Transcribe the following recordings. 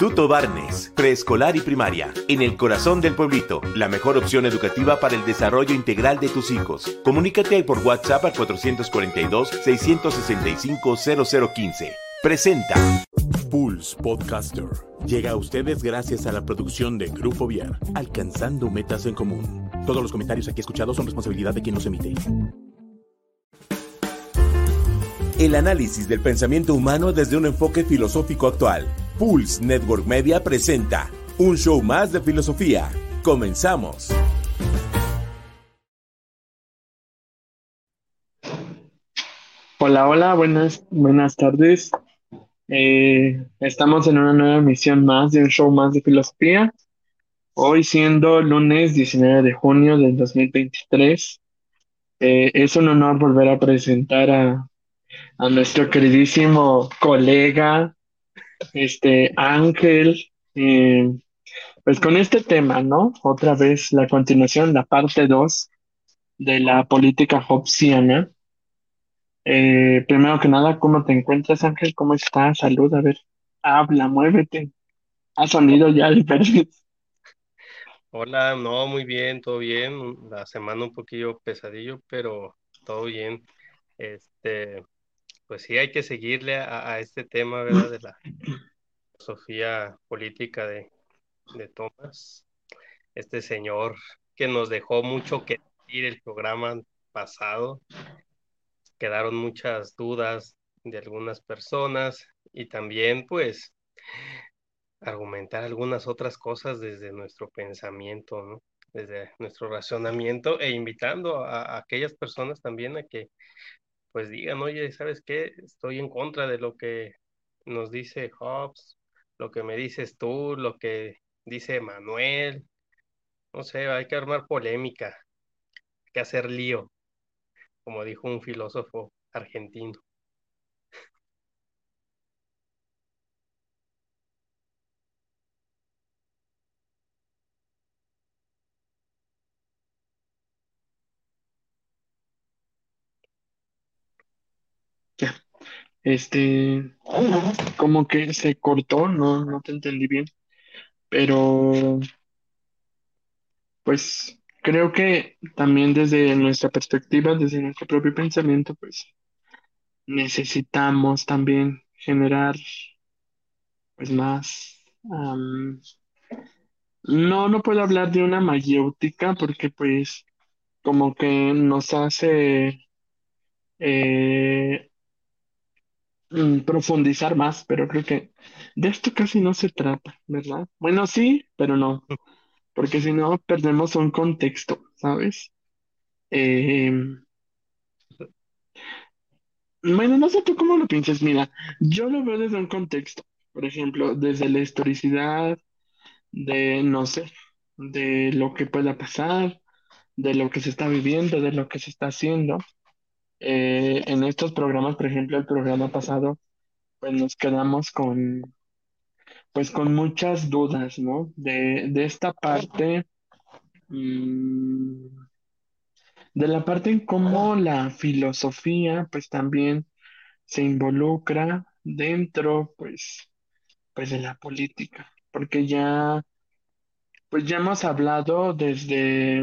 Instituto Barnes, preescolar y primaria, en el corazón del pueblito, la mejor opción educativa para el desarrollo integral de tus hijos. Comunícate por WhatsApp al 442-665-0015. Presenta. Pulse Podcaster. Llega a ustedes gracias a la producción de Grupo Viar, alcanzando metas en común. Todos los comentarios aquí escuchados son responsabilidad de quien los emite. El análisis del pensamiento humano desde un enfoque filosófico actual. Pulse Network Media presenta un show más de filosofía. Comenzamos. Hola, hola, buenas, buenas tardes. Eh, estamos en una nueva emisión más de un show más de filosofía. Hoy siendo lunes 19 de junio del 2023. Eh, es un honor volver a presentar a, a nuestro queridísimo colega, este Ángel, eh, pues con este tema, ¿no? Otra vez la continuación, la parte 2 de la política hobbesiana. Eh, primero que nada, ¿cómo te encuentras, Ángel? ¿Cómo estás? Salud, a ver, habla, muévete. Ha sonido ya diferente. Hola, no, muy bien, todo bien. La semana un poquillo pesadillo, pero todo bien. Este, pues sí, hay que seguirle a, este tema, ¿verdad? De la filosofía política de, de Thomas. Este señor que nos dejó mucho que decir el programa pasado. Quedaron muchas dudas de algunas personas y también, pues, argumentar algunas otras cosas desde nuestro pensamiento, ¿no? desde nuestro razonamiento e invitando a, aquellas personas también a que pues digan, oye, ¿sabes qué? Estoy en contra de lo que nos dice Hobbes, lo que me dices tú, lo que dice Manuel. No sé, hay que armar polémica, hay que hacer lío, como dijo un filósofo argentino. Este, como que se cortó, no, no te entendí bien, pero pues creo que también desde nuestra perspectiva, desde nuestro propio pensamiento, pues necesitamos también generar pues más, no, no puedo hablar de una mayéutica porque pues como que nos hace eh, Mm, profundizar más, pero creo que de esto casi no se trata, ¿verdad? Bueno, sí, pero no, porque si no perdemos un contexto, ¿sabes? Em, bueno, no sé tú cómo lo piensas, mira, yo lo veo desde un contexto, por ejemplo, desde la historicidad, de, no sé, de lo que pueda pasar, de lo que se está viviendo, de lo que se está haciendo. Eh, en estos programas, por ejemplo, el programa pasado pues nos quedamos con, pues con muchas dudas, ¿no? De, de esta parte, mm, de la parte en cómo la filosofía, pues también se involucra dentro, pues, pues de la política, porque ya, pues ya hemos hablado desde,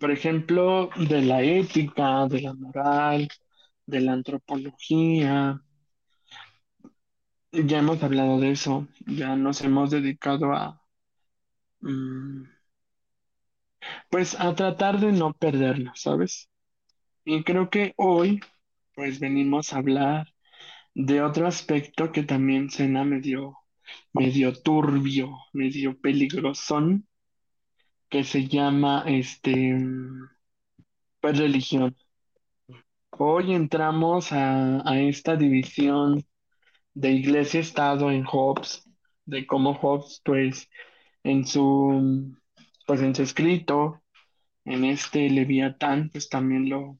por ejemplo, de la ética, de la moral, de la antropología. Ya hemos hablado de eso, ya nos hemos dedicado a, mm, pues a tratar de no perderlo, ¿sabes? Y creo que hoy, pues venimos a hablar de otro aspecto que también suena medio, medio turbio, medio peligrosón, que se llama, este, pues religión. Hoy entramos a, a esta división de iglesia-estado en Hobbes, de cómo Hobbes, pues, en su, pues, en su escrito, en este Leviatán, pues también lo,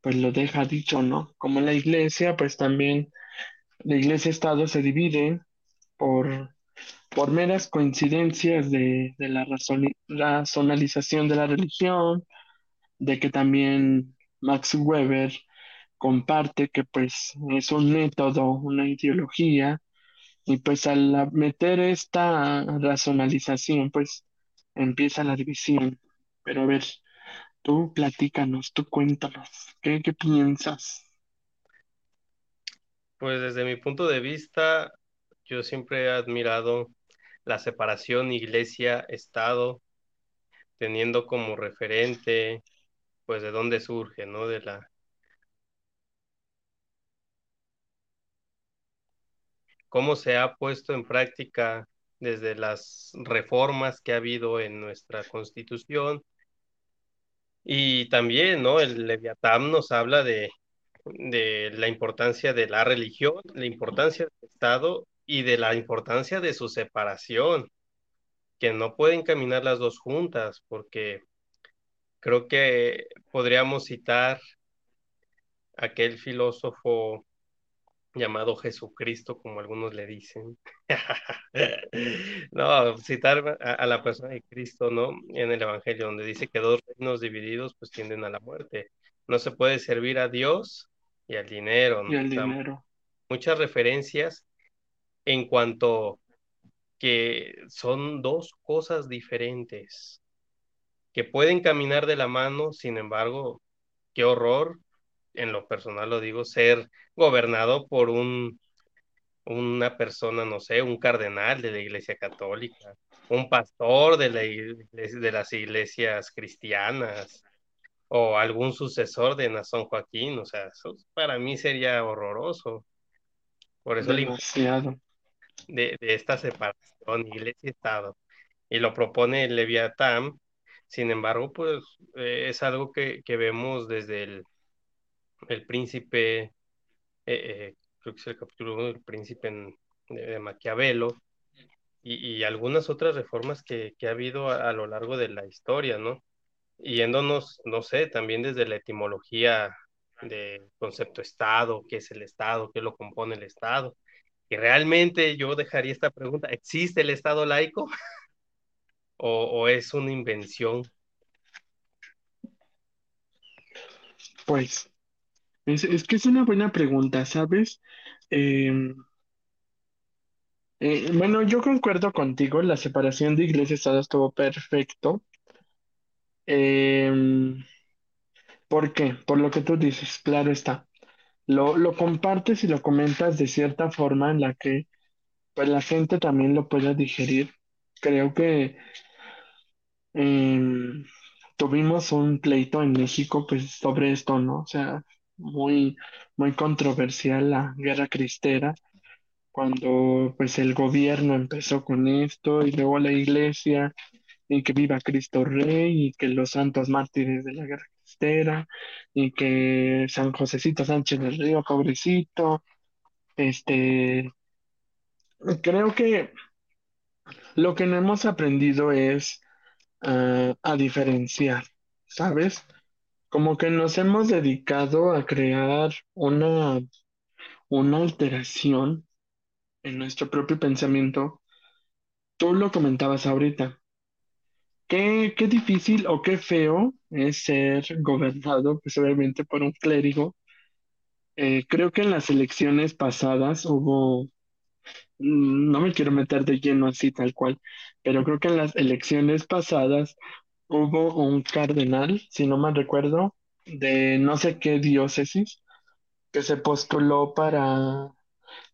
pues lo deja dicho, ¿no? Como la iglesia, pues también la iglesia-estado se divide por, por meras coincidencias de, de la razonalización de la religión, de que también Max Weber comparte que pues es un método, una ideología, y pues al meter esta racionalización, pues empieza la división. Pero a ver, tú platícanos, tú cuéntanos, ¿qué, qué piensas? Pues desde mi punto de vista, yo siempre he admirado la separación iglesia-estado, teniendo como referente, pues de dónde surge, ¿no? De la cómo se ha puesto en práctica desde las reformas que ha habido en nuestra constitución. Y también, ¿no? El Leviatán nos habla de, de la importancia de la religión, la importancia del Estado y de la importancia de su separación, que no pueden caminar las dos juntas, porque creo que podríamos citar aquel filósofo llamado Jesucristo, como algunos le dicen. no, citar a, la persona de Cristo, ¿no? En el Evangelio, donde dice que dos reinos divididos pues tienden a la muerte. No se puede servir a Dios y al dinero, ¿no? Y al dinero. muchas referencias en cuanto que son dos cosas diferentes que pueden caminar de la mano, sin embargo, qué horror en lo personal lo digo, ser gobernado por un, una persona, no sé, un cardenal de la Iglesia Católica, un pastor de, la de las iglesias cristianas o algún sucesor de Nazón Joaquín, o sea, eso para mí sería horroroso. Por eso Demasiado. De, de esta separación, iglesia-estado. Y lo propone el Leviatán, sin embargo, pues eh, es algo que, que vemos desde el, el príncipe, eh, eh, creo que es el capítulo del príncipe de, Maquiavelo, y, algunas otras reformas que, ha habido a, lo largo de la historia, ¿no? Yéndonos, no sé, también desde la etimología del concepto Estado, qué es el Estado, qué lo compone el Estado. Y realmente yo dejaría esta pregunta, ¿existe el Estado laico? ¿O, es una invención? Pues es, que es una buena pregunta, ¿sabes? Em, eh, bueno, yo concuerdo contigo, la separación de iglesia y Estado estuvo perfecto. Em, ¿por qué? Por lo que tú dices, claro está. Lo, lo compartes y lo comentas de cierta forma en la que pues, la gente también lo pueda digerir. Creo que em, tuvimos un pleito en México pues sobre esto, ¿no? O sea, muy, muy controversial la guerra cristera, cuando pues el gobierno empezó con esto y luego la iglesia, y que viva Cristo Rey, y que los santos mártires de la guerra cristera, y que San Josecito Sánchez del Río, pobrecito, este, creo que lo que no hemos aprendido es ah, a diferenciar, ¿sabes? Como que nos hemos dedicado a crear una, una alteración en nuestro propio pensamiento. Tú lo comentabas ahorita. Qué, qué difícil o qué feo es ser gobernado, pues obviamente por un clérigo. Eh, creo que en las elecciones pasadas hubo, mm, no me quiero meter de lleno así tal cual, pero creo que en las elecciones pasadas hubo un cardenal, si no mal recuerdo, de no sé qué diócesis, que se postuló para,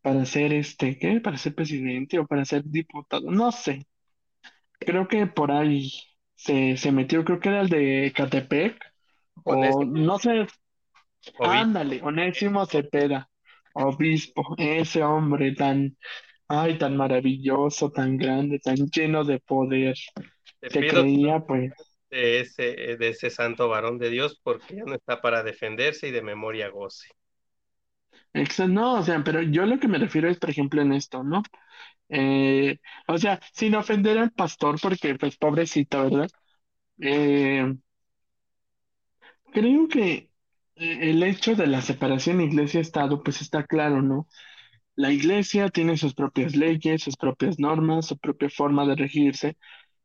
para ser este, ¿qué? Para ser presidente o para ser diputado, no sé. Creo que por ahí se, se metió, creo que era el de Catepec, o no sé, ándale, Onésimo Cepeda, obispo, ese hombre tan, ay, tan maravilloso, tan grande, tan lleno de poder. Se creía, pues, de ese, de ese santo varón de Dios porque ya no está para defenderse y de memoria goce. Exacto, no, o sea, pero yo lo que me refiero es, por ejemplo, en esto, ¿no? Eh, o sea, sin ofender al pastor, porque pues pobrecito, ¿verdad? Eh, creo que eh, el hecho de la separación iglesia-estado, pues está claro, ¿no? La iglesia tiene sus propias leyes, sus propias normas, su propia forma de regirse,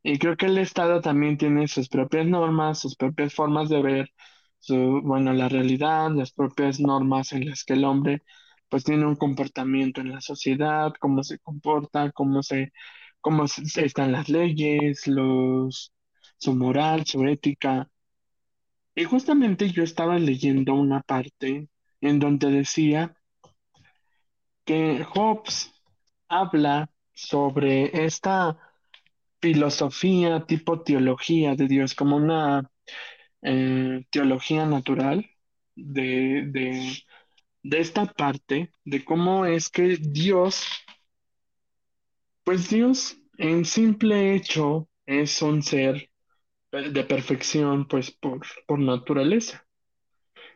y creo que el Estado también tiene sus propias normas, sus propias formas de ver su, bueno, la realidad, las propias normas en las que el hombre pues tiene un comportamiento en la sociedad, cómo se comporta, cómo se, cómo están las leyes, su moral, su ética. Y justamente yo estaba leyendo una parte en donde decía que Hobbes habla sobre esta filosofía tipo teología de Dios, como una eh, teología natural de, de, de esta parte, de cómo es que Dios, pues Dios en simple hecho es un ser de perfección, pues por, por naturaleza.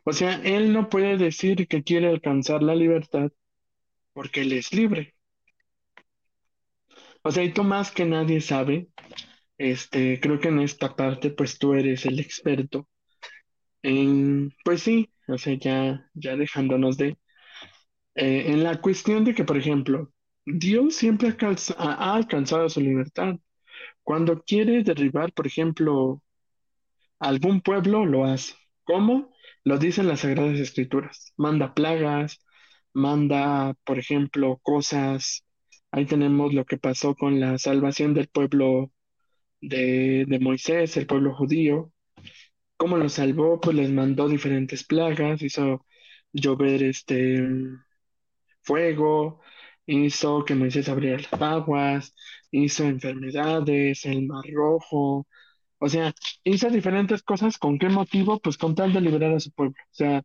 O sea, Él no puede decir que quiere alcanzar la libertad porque Él es libre. O sea, y tú más que nadie sabe, este, creo que en esta parte, pues tú eres el experto en, pues sí, ya, ya dejándonos de, eh, en la cuestión de que, por ejemplo, Dios siempre ha- ha alcanzado su libertad. Cuando quiere derribar, por ejemplo, algún pueblo, lo hace. ¿Cómo? Lo dicen las Sagradas Escrituras. Manda plagas, manda, por ejemplo, cosas. Ahí tenemos lo que pasó con la salvación del pueblo de, de Moisés, el pueblo judío. ¿Cómo lo salvó? Pues les mandó diferentes plagas, hizo llover este fuego, hizo que Moisés abriera las aguas, hizo enfermedades, el mar rojo, o sea, hizo diferentes cosas. ¿Con qué motivo? Pues con tal de liberar a su pueblo. O sea,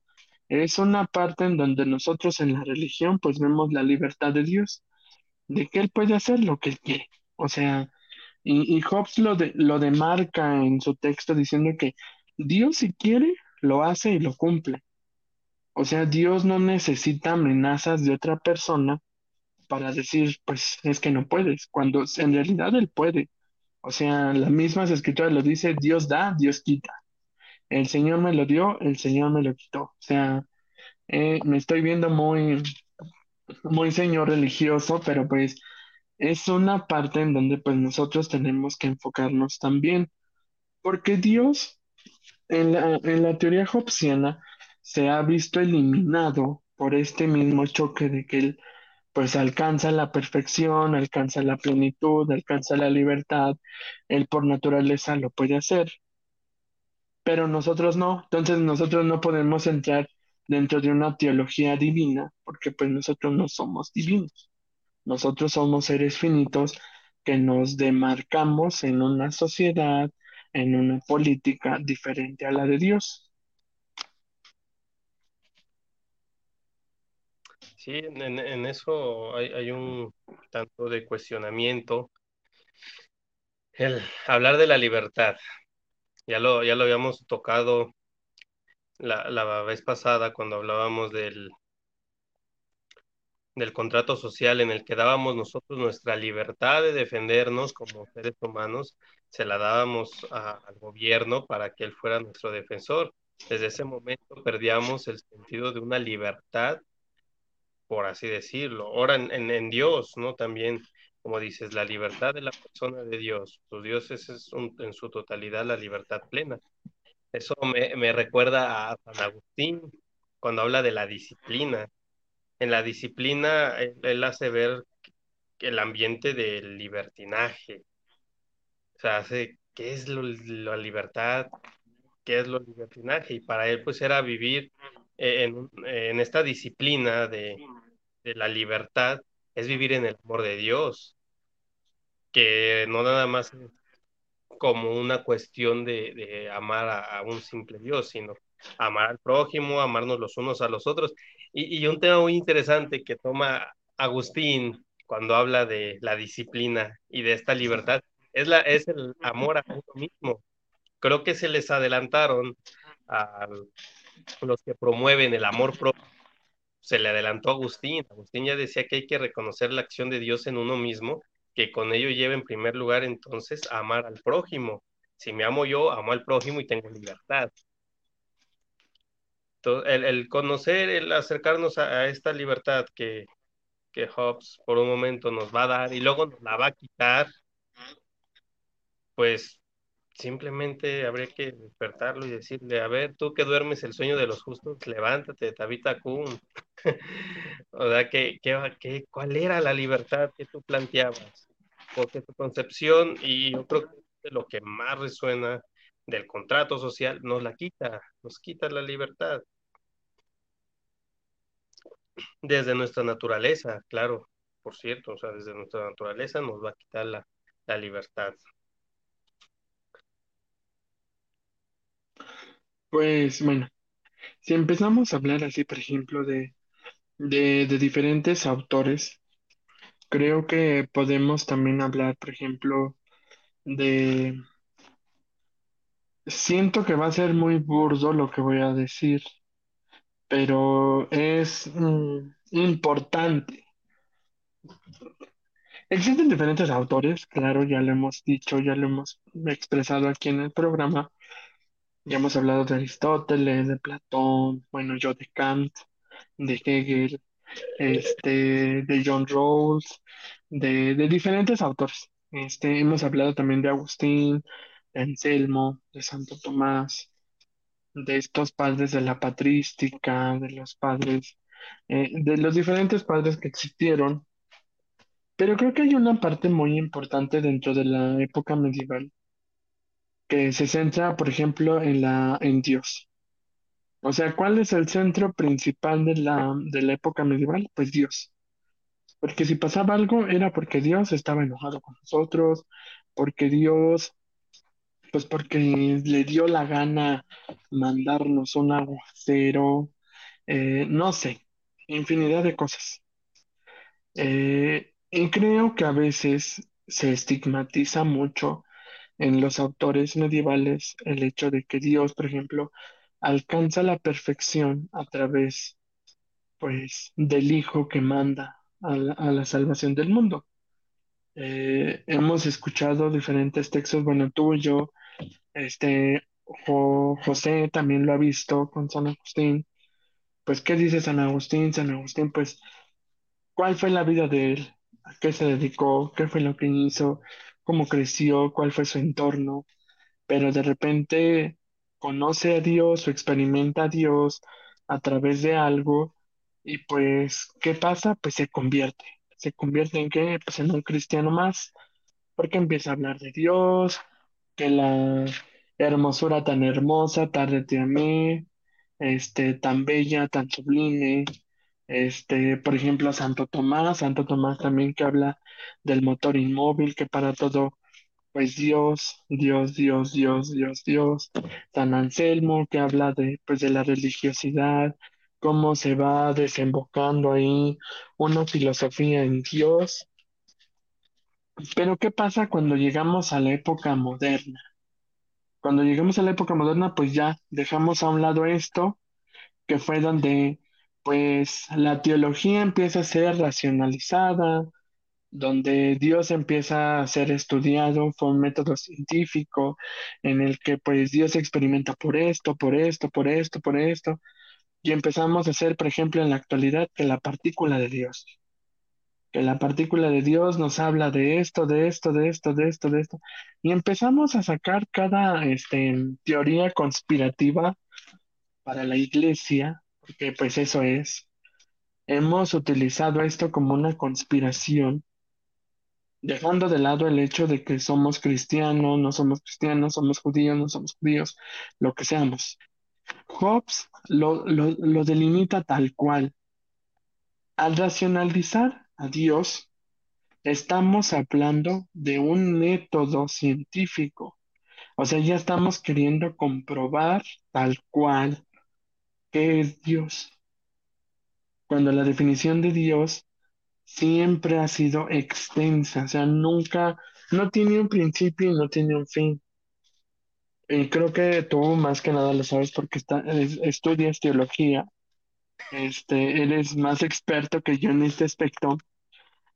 es una parte en donde nosotros en la religión pues vemos la libertad de Dios, de que Él puede hacer lo que Él quiere. O sea, y, y Hobbes lo, de, lo demarca en su texto diciendo que Dios si quiere, lo hace y lo cumple. O sea, Dios no necesita amenazas de otra persona para decir, pues es que no puedes, cuando en realidad Él puede. O sea, las mismas escrituras lo dice, Dios da, Dios quita. El Señor me lo dio, el Señor me lo quitó. O sea, eh, me estoy viendo muy, muy señor religioso, pero pues es una parte en donde pues nosotros tenemos que enfocarnos también, porque Dios en la, en la teoría hobbesiana se ha visto eliminado por este mismo choque de que él pues alcanza la perfección, alcanza la plenitud, alcanza la libertad, él por naturaleza lo puede hacer, pero nosotros no, entonces nosotros no podemos entrar dentro de una teología divina, porque pues nosotros no somos divinos, nosotros somos seres finitos que nos demarcamos en una sociedad, en una política diferente a la de Dios. Sí, en, en- eso hay, hay un tanto de cuestionamiento. El hablar de la libertad, ya lo, ya lo habíamos tocado la, la vez pasada cuando hablábamos del, del contrato social en el que dábamos nosotros nuestra libertad de defendernos como seres humanos, se la dábamos a- al gobierno para que él fuera nuestro defensor. Desde ese momento perdíamos el sentido de una libertad, por así decirlo. Ahora en, Dios, ¿no? También, como dices, la libertad de la persona de Dios. Su Dios es, en su totalidad la libertad plena. Eso me, me recuerda a San Agustín cuando habla de la disciplina en la disciplina, él hace ver el ambiente del libertinaje. O sea, hace qué es lo- la libertad, qué es lo libertinaje. Y para él, pues, era vivir eh, en, en esta disciplina de, de la libertad, es vivir en el amor de Dios, que no nada más como una cuestión de, de amar a, a un simple Dios, sino amar al prójimo, amarnos los unos a los otros. Y, y un tema muy interesante que toma Agustín cuando habla de la disciplina y de esta libertad es, la, es el amor a uno mismo. Creo que se les adelantaron a los que promueven el amor propio. Se le adelantó a Agustín. Agustín ya decía que hay que reconocer la acción de Dios en uno mismo, que con ello lleva en primer lugar entonces a amar al prójimo. Si me amo yo, amo al prójimo y tengo libertad. Entonces, el, el conocer, el acercarnos a, a esta libertad que, que Hobbes por un momento nos va a dar y luego nos la va a quitar, pues simplemente habría que despertarlo y decirle, a ver, tú que duermes el sueño de los justos, levántate, Tabita Kun. o sea, ¿qué, qué, cuál era la libertad que tú planteabas? Porque tu concepción, y yo creo que lo que más resuena del contrato social, nos la quita, nos quita la libertad. Desde nuestra naturaleza, claro, por cierto, o sea, desde nuestra naturaleza nos va a quitar la, la libertad. Pues bueno, si empezamos a hablar así, por ejemplo, de, de, de diferentes autores, creo que podemos también hablar, por ejemplo, de... Siento que va a ser muy burdo lo que voy a decir, pero es mm, importante. Existen diferentes autores, claro, ya lo hemos dicho, ya lo hemos expresado aquí en el programa. Ya hemos hablado de Aristóteles, de Platón, bueno, yo de Kant, de Hegel, este, de John Rawls, de, de diferentes autores. Este, hemos hablado también de Agustín, de Anselmo, de Santo Tomás, de estos padres de la patrística, de los padres, eh, de los diferentes padres que existieron. Pero creo que hay una parte muy importante dentro de la época medieval que se centra, por ejemplo, en la, en Dios. O sea, ¿cuál es el centro principal de la, de la época medieval? Pues Dios. Porque si pasaba algo era porque Dios estaba enojado con nosotros, porque Dios, pues porque le dio la gana mandarnos un aguacero, eh, no sé, infinidad de cosas. Eh, y creo que a veces se estigmatiza mucho en los autores medievales el hecho de que Dios, por ejemplo, alcanza la perfección a través, pues, del Hijo que manda a la, salvación del mundo. Eh, hemos escuchado diferentes textos, bueno, tú y yo, este, José también lo ha visto con San Agustín. Pues, ¿qué dice San Agustín? San Agustín, pues, ¿cuál fue la vida de él? ¿A qué se dedicó? ¿Qué fue lo que hizo? ¿Cómo creció? ¿Cuál fue su entorno? Pero de repente conoce a Dios o experimenta a Dios a través de algo y pues, ¿qué pasa? Pues se convierte. ¿Se convierte en qué? Pues en un cristiano más, porque empieza a hablar de Dios, que la hermosura tan hermosa, tarde te amé, este, tan bella, tan sublime, este, por ejemplo, Santo Tomás, Santo Tomás también que habla del motor inmóvil, que para todo pues Dios, Dios, Dios, Dios, Dios, Dios. San Anselmo que habla de, pues, de la religiosidad, cómo se va desembocando ahí una filosofía en Dios. Pero ¿qué pasa cuando llegamos a la época moderna? Cuando llegamos a la época moderna, pues ya dejamos a un lado esto, que fue donde pues la teología empieza a ser racionalizada, donde Dios empieza a ser estudiado, fue un método científico en el que pues Dios experimenta por esto, por esto, por esto, por esto, y empezamos a hacer, por ejemplo, en la actualidad, que la partícula de Dios, que la partícula de Dios nos habla de esto, de esto, de esto, de esto, de esto, y empezamos a sacar cada este, teoría conspirativa para la iglesia, porque pues eso es. Hemos utilizado esto como una conspiración dejando de lado el hecho de que somos cristianos, no somos cristianos, somos judíos, no somos judíos, lo que seamos. Hobbes lo, lo, delimita tal cual. Al racionalizar a Dios, estamos hablando de un método científico. O sea, ya estamos queriendo comprobar tal cual qué es Dios. Cuando la definición de Dios siempre ha sido extensa, o sea, nunca, no tiene un principio y no tiene un fin. Y creo que tú más que nada lo sabes porque está, estudias teología, este, eres más experto que yo en este aspecto.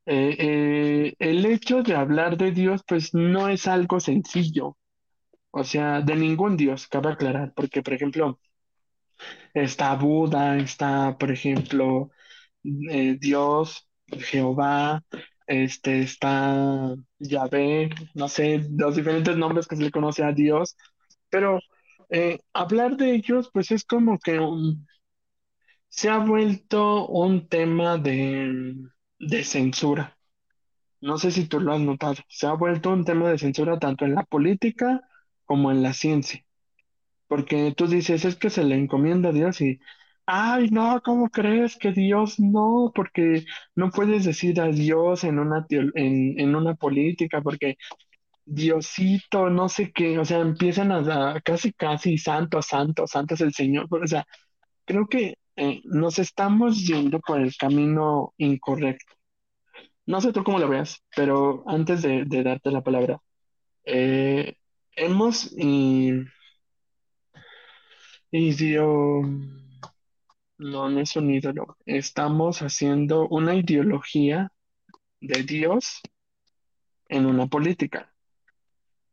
Eh, eh, el hecho de hablar de Dios, pues no es algo sencillo, o sea, de ningún Dios, cabe aclarar, porque por ejemplo, está Buda, está, por ejemplo, eh, Dios, Jehová, este está Yahvé, no sé, los diferentes nombres que se le conoce a Dios, pero eh, hablar de ellos, pues es como que se ha vuelto un tema de, de censura. No sé si tú lo has notado, se ha vuelto un tema de censura tanto en la política como en la ciencia. Porque tú dices, es que se le encomienda a Dios y, ay, no, ¿cómo crees que Dios no? Porque no puedes decir a Dios en una, en, en una política, porque Diosito, no sé qué, o sea, empiezan a, a casi, casi, santo, santo, santo es el Señor. O sea, creo que eh, nos estamos yendo por el camino incorrecto. No sé tú cómo lo veas, pero antes de, darte la palabra, eh, hemos, y no es un ídolo. Estamos haciendo una ideología de Dios en una política.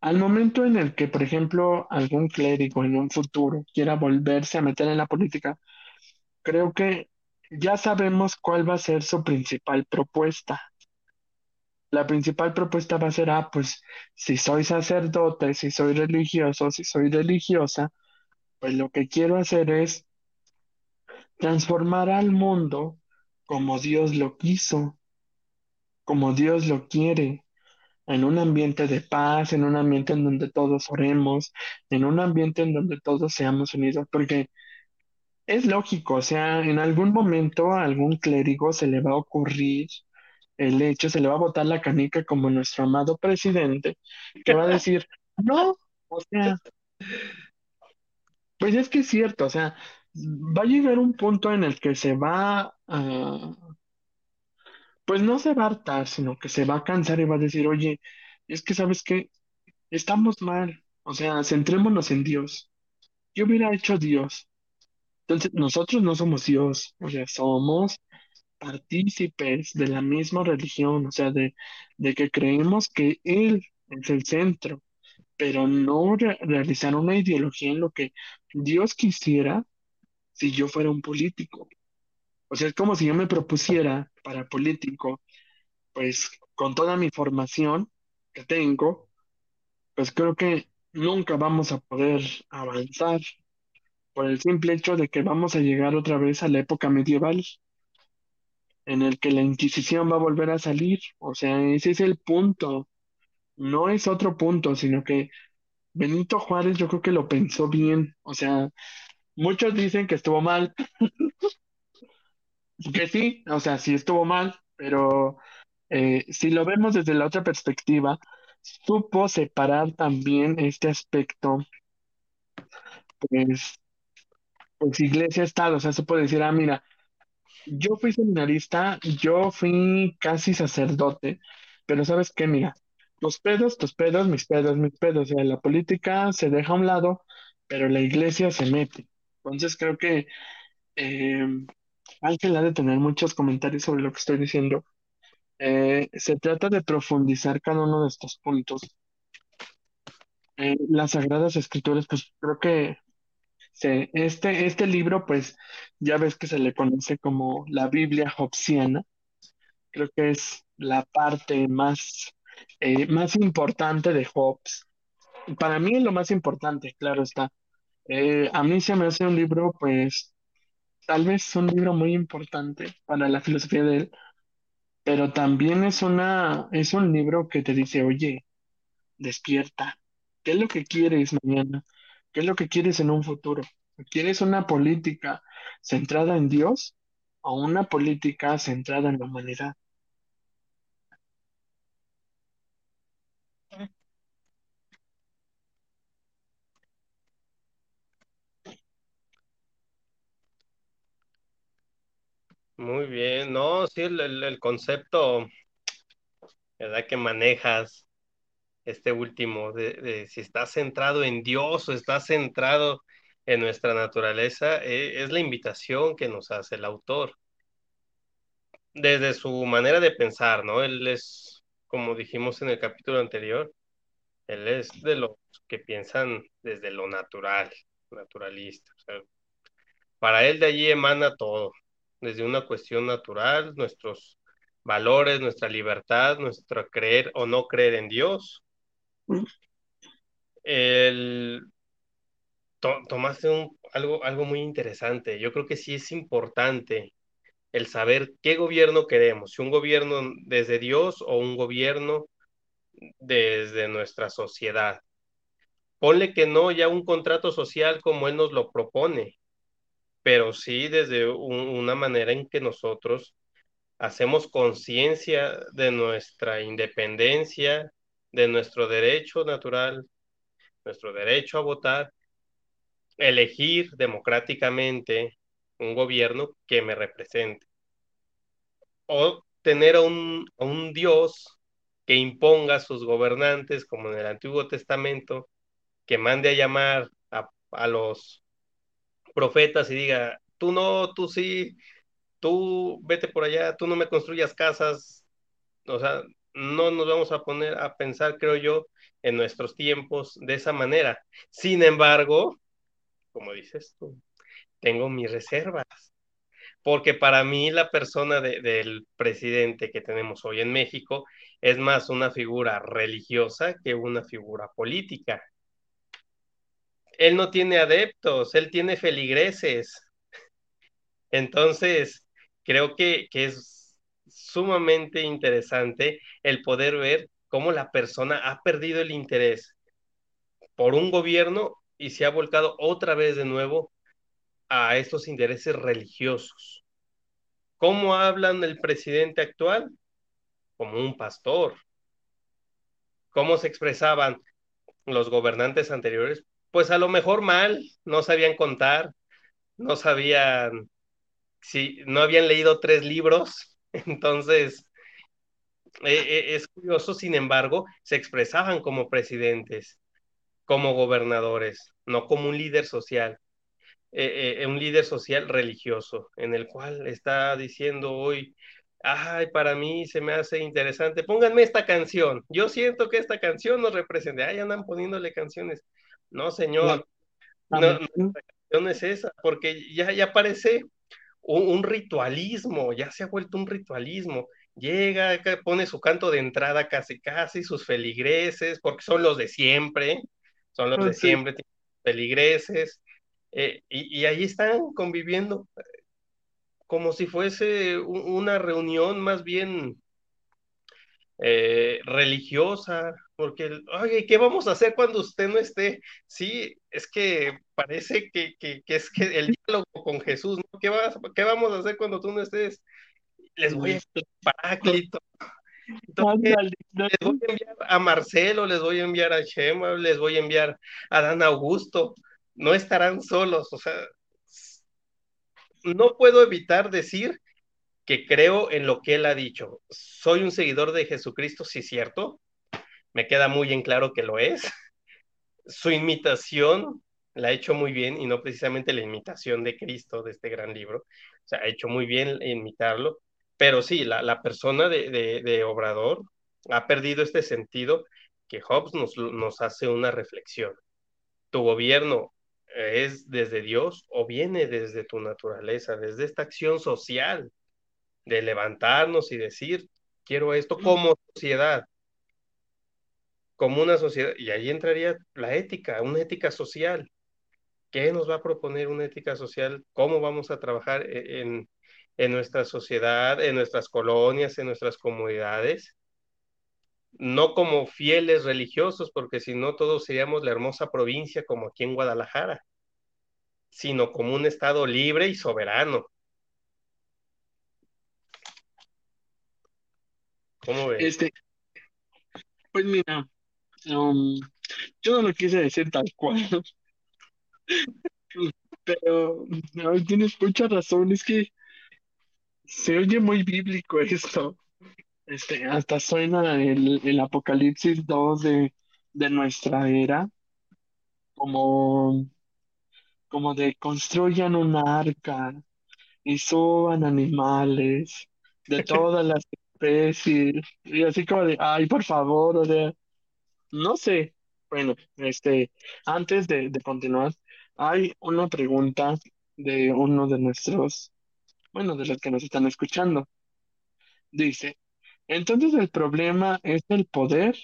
Al momento en el que, por ejemplo, algún clérigo en un futuro quiera volverse a meter en la política, creo que ya sabemos cuál va a ser su principal propuesta. La principal propuesta va a ser, ah, pues si soy sacerdote, si soy religioso, si soy religiosa, pues lo que quiero hacer es transformar al mundo como Dios lo quiso. como Dios lo quiere, en un ambiente de paz, en un ambiente en donde todos oremos, en un ambiente en donde todos seamos unidos, porque es lógico, o sea, en algún momento a algún clérigo se le va a ocurrir el hecho, se le va a botar la canica como nuestro amado presidente, que va a decir, no, o sea, pues es que es cierto, o sea, va a llegar un punto en el que se va a, pues no se va a hartar, sino que se va a cansar y va a decir, oye, es que sabes qué, Estamos mal. O sea, centrémonos en Dios. ¿Qué hubiera hecho Dios? Entonces, nosotros no somos Dios. O sea, somos partícipes de la misma religión. O sea, de, de que creemos que Él es el centro, pero no re- realizar una ideología en lo que Dios quisiera si yo fuera un político. O sea, es como si yo me propusiera para político, pues con toda mi formación que tengo pues creo que nunca vamos a poder avanzar por el simple hecho de que vamos a llegar otra vez a la época medieval, en el que la Inquisición va a volver a salir. O sea, ese es el punto. No es otro punto, sino que Benito Juárez yo creo que lo pensó bien. O sea, muchos dicen que estuvo mal, que sí, o sea, sí estuvo mal, pero eh, si lo vemos desde la otra perspectiva, supo separar también este aspecto, pues, pues iglesia-estado. O sea, se puede decir, ah, mira, Yo fui seminarista, yo fui casi sacerdote, pero ¿sabes qué? Mira, tus pedos, tus pedos, mis pedos, mis pedos. O sea, la política se deja a un lado, pero la iglesia se mete. Entonces creo que eh, Ángel ha de tener muchos comentarios sobre lo que estoy diciendo. Eh, se trata de profundizar cada uno de estos puntos. Eh, las Sagradas Escrituras, pues creo que se, este, este libro, pues ya ves que se le conoce como la Biblia Hobbesiana Creo que es la parte más, eh, más importante de Hobbes. Para mí es lo más importante, claro está. Eh, a mí se me hace un libro, pues, tal vez un libro muy importante para la filosofía de él, pero también es una, es un libro que te dice, oye, despierta. ¿Qué es lo que quieres mañana? ¿Qué es lo que quieres en un futuro? ¿Quieres una política centrada en Dios o una política centrada en la humanidad? Muy bien, no, sí, el, el- concepto, ¿verdad? Que manejas, este último, de, de si estás centrado en Dios o estás centrado en nuestra naturaleza, eh, es la invitación que nos hace el autor, desde su manera de pensar, ¿no? Él es, como dijimos en el capítulo anterior, él es de los que piensan desde lo natural, naturalista, o sea, para él de allí emana todo, desde una cuestión natural, nuestros valores, nuestra libertad, nuestro creer o no creer en Dios. El, tomaste un, algo, algo muy interesante. Yo creo que sí es importante el saber qué gobierno queremos, si un gobierno desde Dios o un gobierno desde nuestra sociedad. Ponle que no ya un contrato social como Él nos lo propone, pero sí desde una manera en que nosotros hacemos conciencia de nuestra independencia, de nuestro derecho natural, nuestro derecho a votar, elegir democráticamente un gobierno que me represente. O tener a un, un Dios que imponga a sus gobernantes, como en el Antiguo Testamento, que mande a llamar a, a los profetas y diga, tú no, tú sí, tú vete por allá, tú no me construyas casas, o sea, no nos vamos a poner a pensar, creo yo, en nuestros tiempos de esa manera. Sin embargo, como dices tú, tengo mis reservas, porque para mí la persona del presidente que tenemos hoy en México es más una figura religiosa que una figura política. Él no tiene adeptos, él tiene feligreses. Entonces, creo que, que es sumamente interesante el poder ver cómo la persona ha perdido el interés por un gobierno y se ha volcado otra vez de nuevo a estos intereses religiosos. ¿Cómo hablan el presidente actual? Como un pastor. ¿Cómo se expresaban los gobernantes anteriores? Pues a lo mejor mal, no sabían contar, no sabían si no habían leído tres libros, entonces eh, eh, es curioso, sin embargo, se expresaban como presidentes como gobernadores, no como un líder social, eh, eh, un líder social religioso, en el cual está diciendo hoy, ay, para mí se me hace interesante, pónganme esta canción, yo siento que esta canción nos representa, ay, andan poniéndole canciones. No, señor, no, no, canción es esa, porque ya, ya parece un, un ritualismo, ya se ha vuelto un ritualismo. Llega, pone su canto de entrada casi casi, sus feligreses, porque son los de siempre, son los de siempre, peligreses, eh, y, y, ahí están conviviendo como si fuese una reunión más bien eh, religiosa, porque, oye, ¿qué vamos a hacer cuando usted no esté? Sí, es que parece que, que, que es que el diálogo con Jesús, ¿no? ¿Qué, vas, ¿Qué vamos a hacer cuando tú no estés? Les voy a explicar, entonces, les voy a enviar a Marcelo, les voy a enviar a Chema, les voy a enviar a Dan Augusto. No estarán solos. O sea, no puedo evitar decir que creo en lo que él ha dicho. Soy un seguidor de Jesucristo, sí, cierto. Me queda muy en claro que lo es. Su imitación la ha hecho muy bien y no precisamente la imitación de Cristo de este gran libro. O sea, ha hecho muy bien imitarlo pero sí, la, persona de, Obrador ha perdido este sentido que Hobbes nos hace una reflexión. ¿Tu gobierno es desde Dios o viene desde tu naturaleza, desde esta acción social de levantarnos y decir, quiero esto como sociedad, como una sociedad? Y ahí entraría la ética, una ética social. ¿Qué nos va a proponer una ética social? ¿Cómo vamos a trabajar en, en nuestra sociedad, en nuestras colonias, en nuestras comunidades, no como fieles religiosos, porque si no todos seríamos la hermosa provincia como aquí en Guadalajara, sino como un Estado libre y soberano. ¿Cómo ves? Este, pues mira, um, yo no lo quise decir tal cual, pero no, tienes mucha razón, es que se oye muy bíblico esto. Este, hasta suena el, el Apocalipsis 2 de, de nuestra era, como, como de construyan una arca y suban animales de todas las especies, y así como de, ay, por favor, o sea, no sé. Bueno, este, antes de, de continuar, hay una pregunta de uno de nuestros bueno, de los que nos están escuchando. Dice, entonces el problema es el poder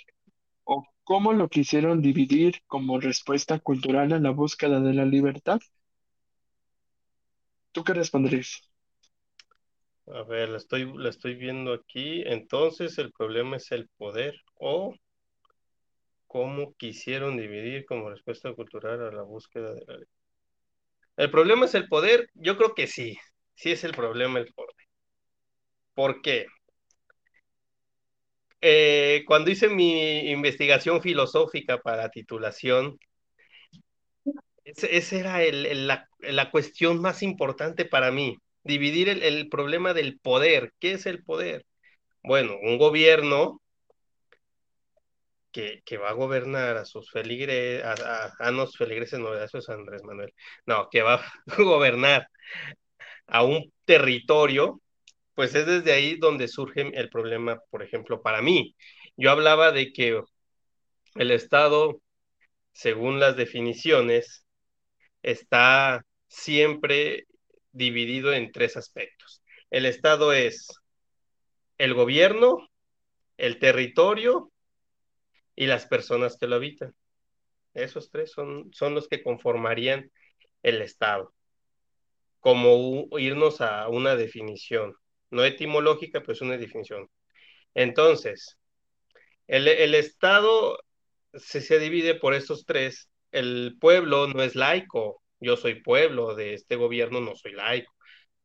o cómo lo quisieron dividir como respuesta cultural a la búsqueda de la libertad. ¿Tú qué responderías? A ver, la estoy, la estoy viendo aquí. Entonces el problema es el poder o cómo quisieron dividir como respuesta cultural a la búsqueda de la libertad. ¿El problema es el poder? Yo creo que sí, sí es el problema el poder. ¿Por qué? Eh, cuando hice mi investigación filosófica para titulación, esa era el, la, la, cuestión más importante para mí, dividir el, problema del poder. ¿Qué es el poder? Bueno, un gobierno que, que va a gobernar a sus feligreses, a, a, a feligreses, no, eso es Andrés Manuel, no, que va a gobernar a un territorio pues es desde ahí donde surge el problema, por ejemplo, para mí. Yo hablaba de que el Estado, según las definiciones, está siempre dividido en tres aspectos. El Estado es el gobierno, el territorio y las personas que lo habitan. Esos tres son, son los que conformarían el Estado, como irnos a una definición no etimológica, pues una definición. Entonces, el, el Estado se, se, divide por estos tres. El pueblo no es laico, yo soy pueblo de este gobierno, no soy laico.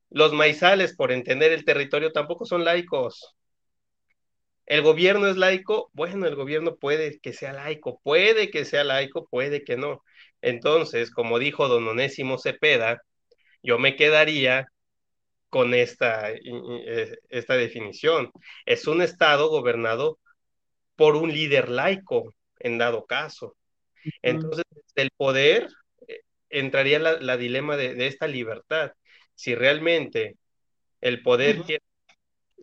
Los maizales, por entender el territorio, tampoco son laicos. ¿El gobierno es laico? Bueno, el gobierno puede que sea laico, puede que sea laico, puede que no. Entonces, como dijo don Onésimo Cepeda, yo me quedaría con esta, eh, esta definición. Es un Estado gobernado por un líder laico, en dado caso. Entonces, el poder entraría la, la dilema de, de, esta libertad. Si realmente el poder uh -huh. quiere,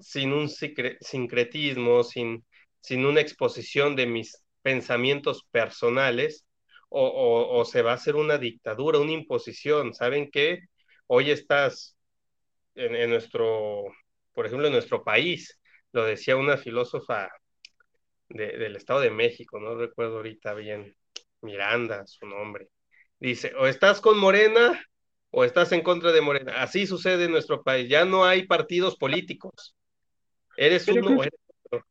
sin un sincretismo, sin, sin una exposición de mis pensamientos personales, o, o, o, se va a hacer una dictadura, una imposición. ¿Saben qué? Hoy estás en, en, nuestro, por ejemplo, en nuestro país, lo decía una filósofa de, del Estado de México, no recuerdo ahorita bien, Miranda, su nombre. Dice, o estás con Morena o estás en contra de Morena. Así sucede en nuestro país, ya no hay partidos políticos. Eres Pero uno creo- o eres otro.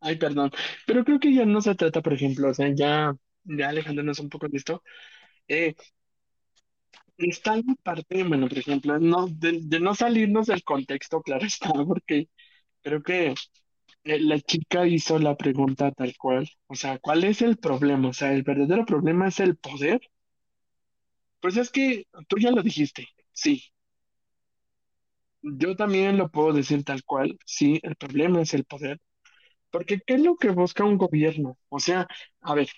Ay, perdón. Pero creo que ya no se trata, por ejemplo, o sea, ya, ya alejándonos un poco de esto, eh, está la parte, bueno, por ejemplo, no, de, de no salirnos del contexto, claro está, porque creo que eh, la chica hizo la pregunta tal cual. O sea, ¿cuál es el problema? O sea, ¿el verdadero problema es el poder? Pues es que tú ya lo dijiste, sí. Yo también lo puedo decir tal cual, sí, el problema es el poder. Porque ¿qué es lo que busca un gobierno? O sea, a ver,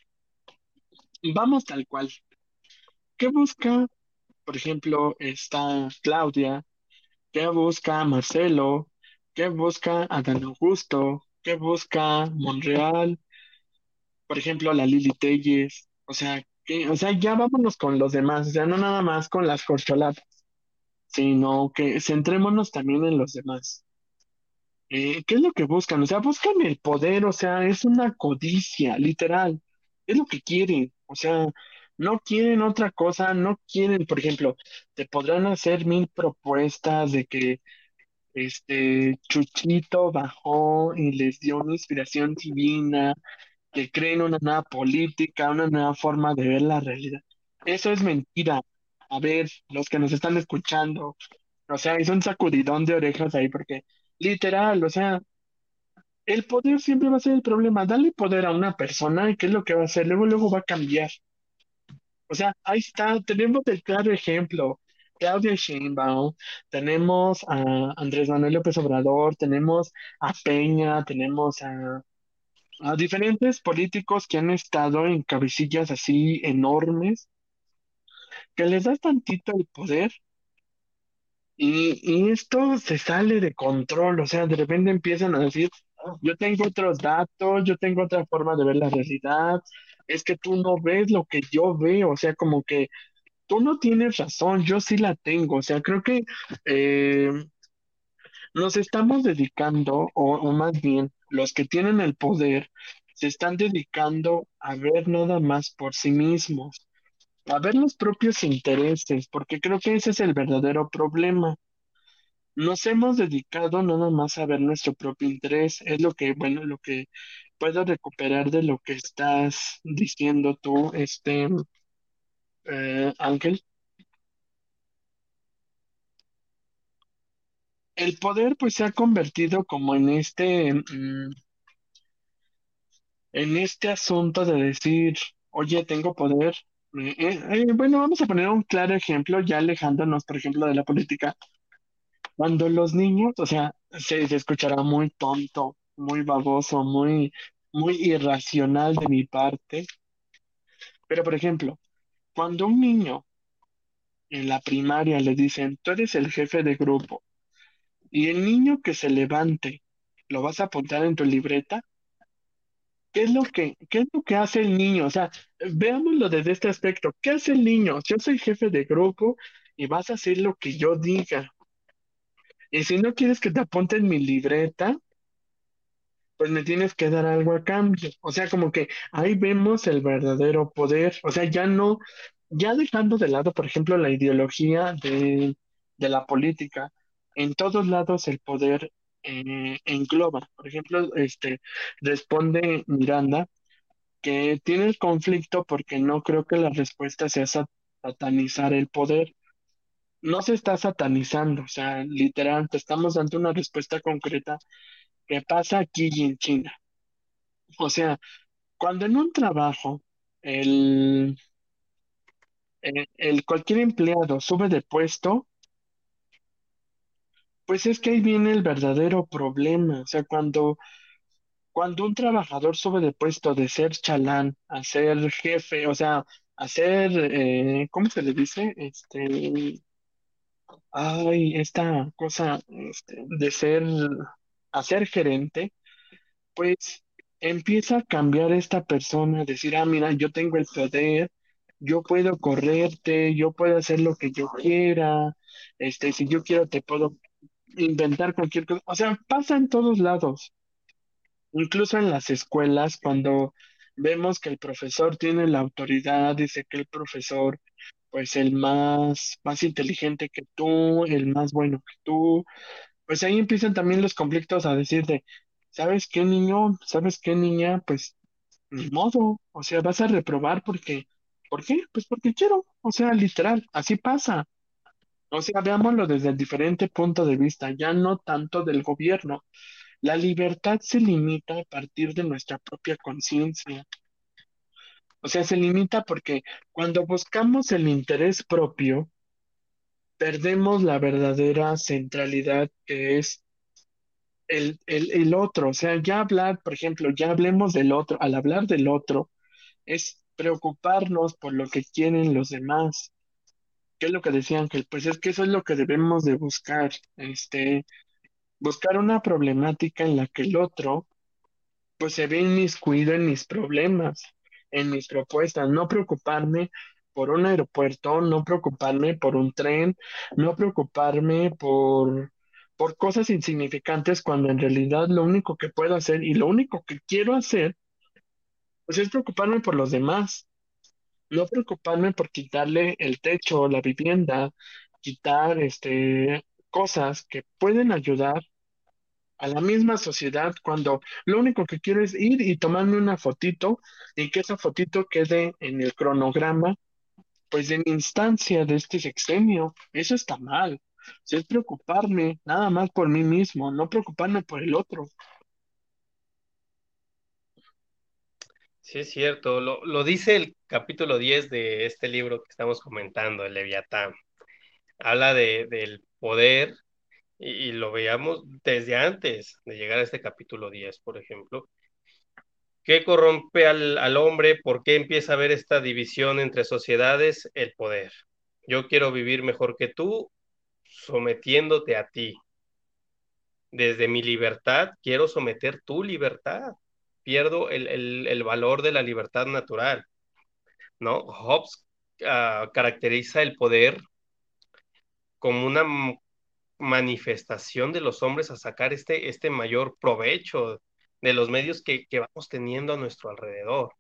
vamos tal cual. ¿Qué busca, por ejemplo, esta Claudia? ¿Qué busca Marcelo? ¿Qué busca Adán Augusto? ¿Qué busca Monreal? Por ejemplo, la Lili Telles. O sea, o sea, ya vámonos con los demás, o sea, no nada más con las corcholatas, sino que centrémonos también en los demás. Eh, ¿qué es lo que buscan? O sea, buscan el poder, o sea, es una codicia, literal. Es lo que quieren. O sea, no quieren otra cosa, no quieren, por ejemplo, te podrán hacer mil propuestas de que este Chuchito bajó y les dio una inspiración divina, que creen una nueva política, una nueva forma de ver la realidad. Eso es mentira. A ver, los que nos están escuchando, o sea, es un sacudidón de orejas ahí porque literal, o sea, el poder siempre va a ser el problema. Dale poder a una persona y qué es lo que va a hacer, luego, luego va a cambiar. O sea, ahí está, tenemos el claro ejemplo. Claudia Sheinbaum, tenemos a Andrés Manuel López Obrador, tenemos a Peña, tenemos a, a diferentes políticos que han estado en cabecillas así enormes, que les das tantito el poder y, y esto se sale de control, o sea, de repente empiezan a decir, yo tengo otros datos, yo tengo otra forma de ver la realidad, es que tú no ves lo que yo veo, o sea, como que tú no tienes razón, yo sí la tengo, o sea, creo que eh, nos estamos dedicando, o, o más bien, los que tienen el poder, se están dedicando a ver nada más por sí mismos, a ver los propios intereses, porque creo que ese es el verdadero problema. Nos hemos dedicado nada más a ver nuestro propio interés, es lo que, bueno, lo que puedo recuperar de lo que estás diciendo tú, este, eh, Ángel. El poder pues se ha convertido como en este, mm, en este asunto de decir, oye, tengo poder. Eh, eh, eh, bueno, vamos a poner un claro ejemplo, ya alejándonos, por ejemplo, de la política. Cuando los niños, o sea, se, se escuchará muy tonto, muy baboso, muy, muy irracional de mi parte, pero por ejemplo, cuando un niño en la primaria le dicen, tú eres el jefe de grupo, y el niño que se levante, lo vas a apuntar en tu libreta, ¿qué es lo que, qué es lo que hace el niño? O sea, veámoslo desde este aspecto, ¿qué hace el niño? Yo soy jefe de grupo y vas a hacer lo que yo diga. Y si no quieres que te apunte en mi libreta, pues me tienes que dar algo a cambio. O sea, como que ahí vemos el verdadero poder. O sea, ya no, ya dejando de lado, por ejemplo, la ideología de, de la política, en todos lados el poder eh, engloba. Por ejemplo, este responde Miranda que tiene el conflicto porque no creo que la respuesta sea sa- satanizar el poder. No se está satanizando, o sea, literal, te estamos dando una respuesta concreta que pasa aquí y en China. O sea, cuando en un trabajo el, el, el cualquier empleado sube de puesto, pues es que ahí viene el verdadero problema. O sea, cuando, cuando un trabajador sube de puesto de ser chalán a ser jefe, o sea, a ser, eh, ¿cómo se le dice? Este, ay, esta cosa, este, de ser, a ser gerente pues empieza a cambiar esta persona, decir, ah, mira, yo tengo el poder, yo puedo correrte, yo puedo hacer lo que yo quiera, este, si yo quiero te puedo inventar cualquier cosa. O sea, pasa en todos lados, incluso en las escuelas, cuando vemos que el profesor tiene la autoridad, dice que el profesor, pues el más, más inteligente que tú, el más bueno que tú, pues ahí empiezan también los conflictos a decir de, ¿sabes qué niño? ¿Sabes qué niña? Pues ni modo, o sea, vas a reprobar porque, ¿por qué? Pues porque quiero, o sea, literal, así pasa. O sea, veámoslo desde diferente punto de vista, ya no tanto del gobierno. La libertad se limita a partir de nuestra propia conciencia. O sea, se limita porque cuando buscamos el interés propio, perdemos la verdadera centralidad que es el, el, el otro, o sea, ya hablar, por ejemplo, ya hablemos del otro, al hablar del otro, es preocuparnos por lo que quieren los demás. ¿Qué es lo que decía Ángel? Pues es que eso es lo que debemos de buscar, este, buscar una problemática en la que el otro, pues se ve inmiscuido en mis problemas, en mis propuestas, no preocuparme por un aeropuerto, no preocuparme por un tren, no preocuparme por, por cosas insignificantes cuando en realidad lo único que puedo hacer y lo único que quiero hacer, pues es preocuparme por los demás, no preocuparme por quitarle el techo, la vivienda, quitar este cosas que pueden ayudar a la misma sociedad cuando lo único que quiero es ir y tomarme una fotito y que esa fotito quede en el cronograma, pues en instancia de este sexenio. Eso está mal. Sea, es preocuparme nada más por mí mismo, no preocuparme por el otro. Sí, es cierto. Lo, lo dice el capítulo 10 de este libro que estamos comentando, el Leviatán. Habla de, del poder y, lo veíamos desde antes de llegar a este capítulo 10, por ejemplo. ¿Qué corrompe al, al hombre? ¿Por qué empieza a haber esta división entre sociedades? El poder. Yo quiero vivir mejor que tú, sometiéndote a ti. Desde mi libertad, quiero someter tu libertad. Pierdo el, el, valor de la libertad natural, ¿no? Hobbes uh, caracteriza el poder como una manifestación de los hombres a sacar este, este mayor provecho de los medios que, que vamos teniendo a nuestro alrededor.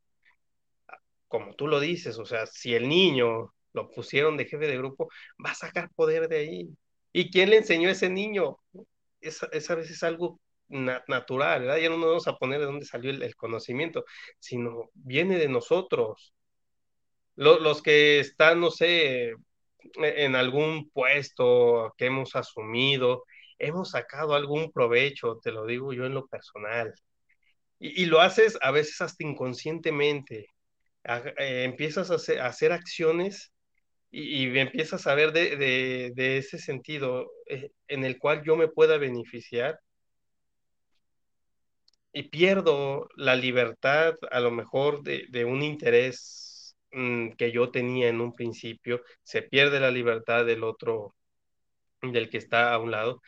Como tú lo dices, o sea, si el niño lo pusieron de jefe de grupo, va a sacar poder de ahí. ¿Y quién le enseñó a ese niño? Esa, a veces algo natural, ¿verdad? Ya no nos vamos a poner de dónde salió el, conocimiento, sino viene de nosotros. los que están, no sé, en algún puesto que hemos asumido, hemos sacado algún provecho, te lo digo yo en lo personal. Y, lo haces a veces hasta inconscientemente. Eh, empiezas a hacer, acciones y, empiezas a ver de, ese sentido eh, en el cual yo me pueda beneficiar y pierdo la libertad a lo mejor de, un interés mm, que yo tenía en un principio, se pierde la libertad del otro, del que está a un lado,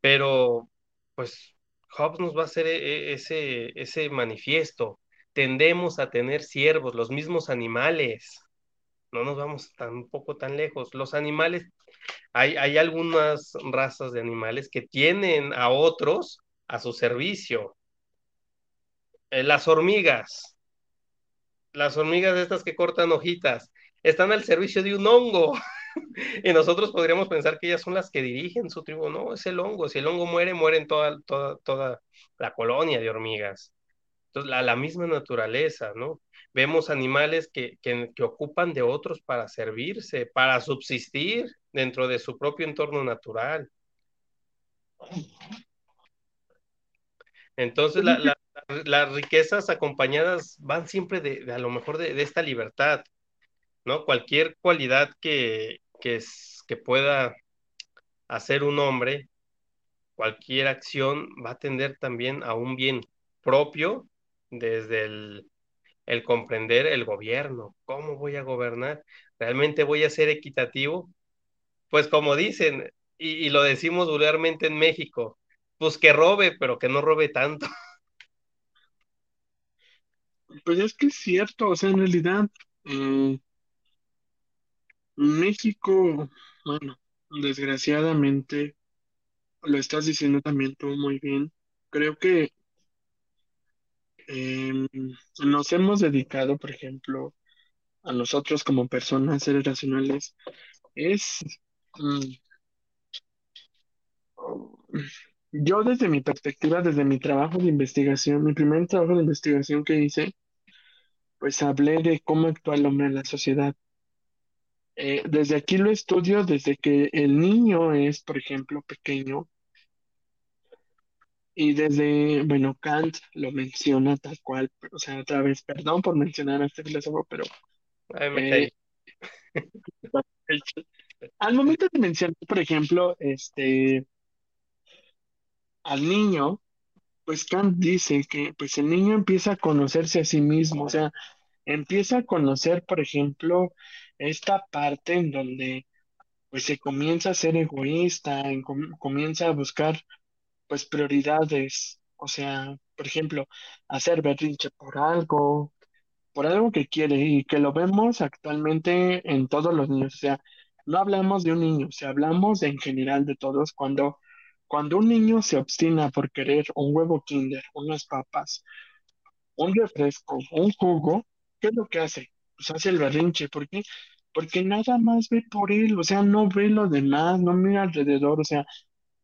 pero pues Hobbes nos va a hacer e, e, ese, ese manifiesto. Tendemos a tener siervos, los mismos animales. No nos vamos tan poco tan lejos. Los animales, hay, hay algunas razas de animales que tienen a otros a su servicio eh, las hormigas, las hormigas estas que cortan hojitas, están al servicio de un hongo. y nosotros podríamos pensar que ellas son las que dirigen su tribu. No, es el hongo. Si el hongo muere, mueren toda, toda, toda la colonia de hormigas. Entonces, la, la misma naturaleza, ¿no? Vemos animales que, que, que ocupan de otros para servirse, para subsistir dentro de su propio entorno natural. Entonces, la, las riquezas acompañadas van siempre de, a lo mejor de, esta libertad, ¿no? Cualquier cualidad que, que, que pueda hacer un hombre, cualquier acción va a tender también a un bien propio desde el, el comprender el gobierno. ¿Cómo voy a gobernar? ¿Realmente voy a ser equitativo? Pues como dicen, y, y lo decimos vulgarmente en México, pues que robe, pero que no robe tanto. Pues es que es cierto, o sea, en realidad, eh, México, bueno, desgraciadamente, lo estás diciendo también tú muy bien, creo que em, nos hemos dedicado, por ejemplo, a nosotros como personas, seres racionales, es... Mm, yo desde mi perspectiva, desde mi trabajo de investigación, mi primer trabajo de investigación que hice, pues hablé de cómo actúa el hombre en la sociedad. Eh, desde aquí lo estudio desde que el niño es, por ejemplo, pequeño, y desde, bueno, Kant lo menciona tal cual, o sea, otra vez, perdón por mencionar a este filósofo, pero eh, al momento de mencionar, por ejemplo, este, al niño, pues Kant dice que pues el niño empieza a conocerse a sí mismo, o sea, empieza a conocer, por ejemplo, esta parte en donde pues se comienza a ser egoísta, en comienza a buscar pues prioridades, o sea, por ejemplo, hacer berrinche por algo, por algo que quiere y que lo vemos actualmente en todos los niños, o sea, no hablamos de un niño, o hablamos en general de todos cuando cuando un niño se obstina por querer un huevo Kinder, unas papas, un refresco, un jugo, ¿qué es lo que hace? Pues hace el berrinche. ¿Por qué? Porque nada más ve por él, o sea, no ve lo demás, no mira alrededor, o sea,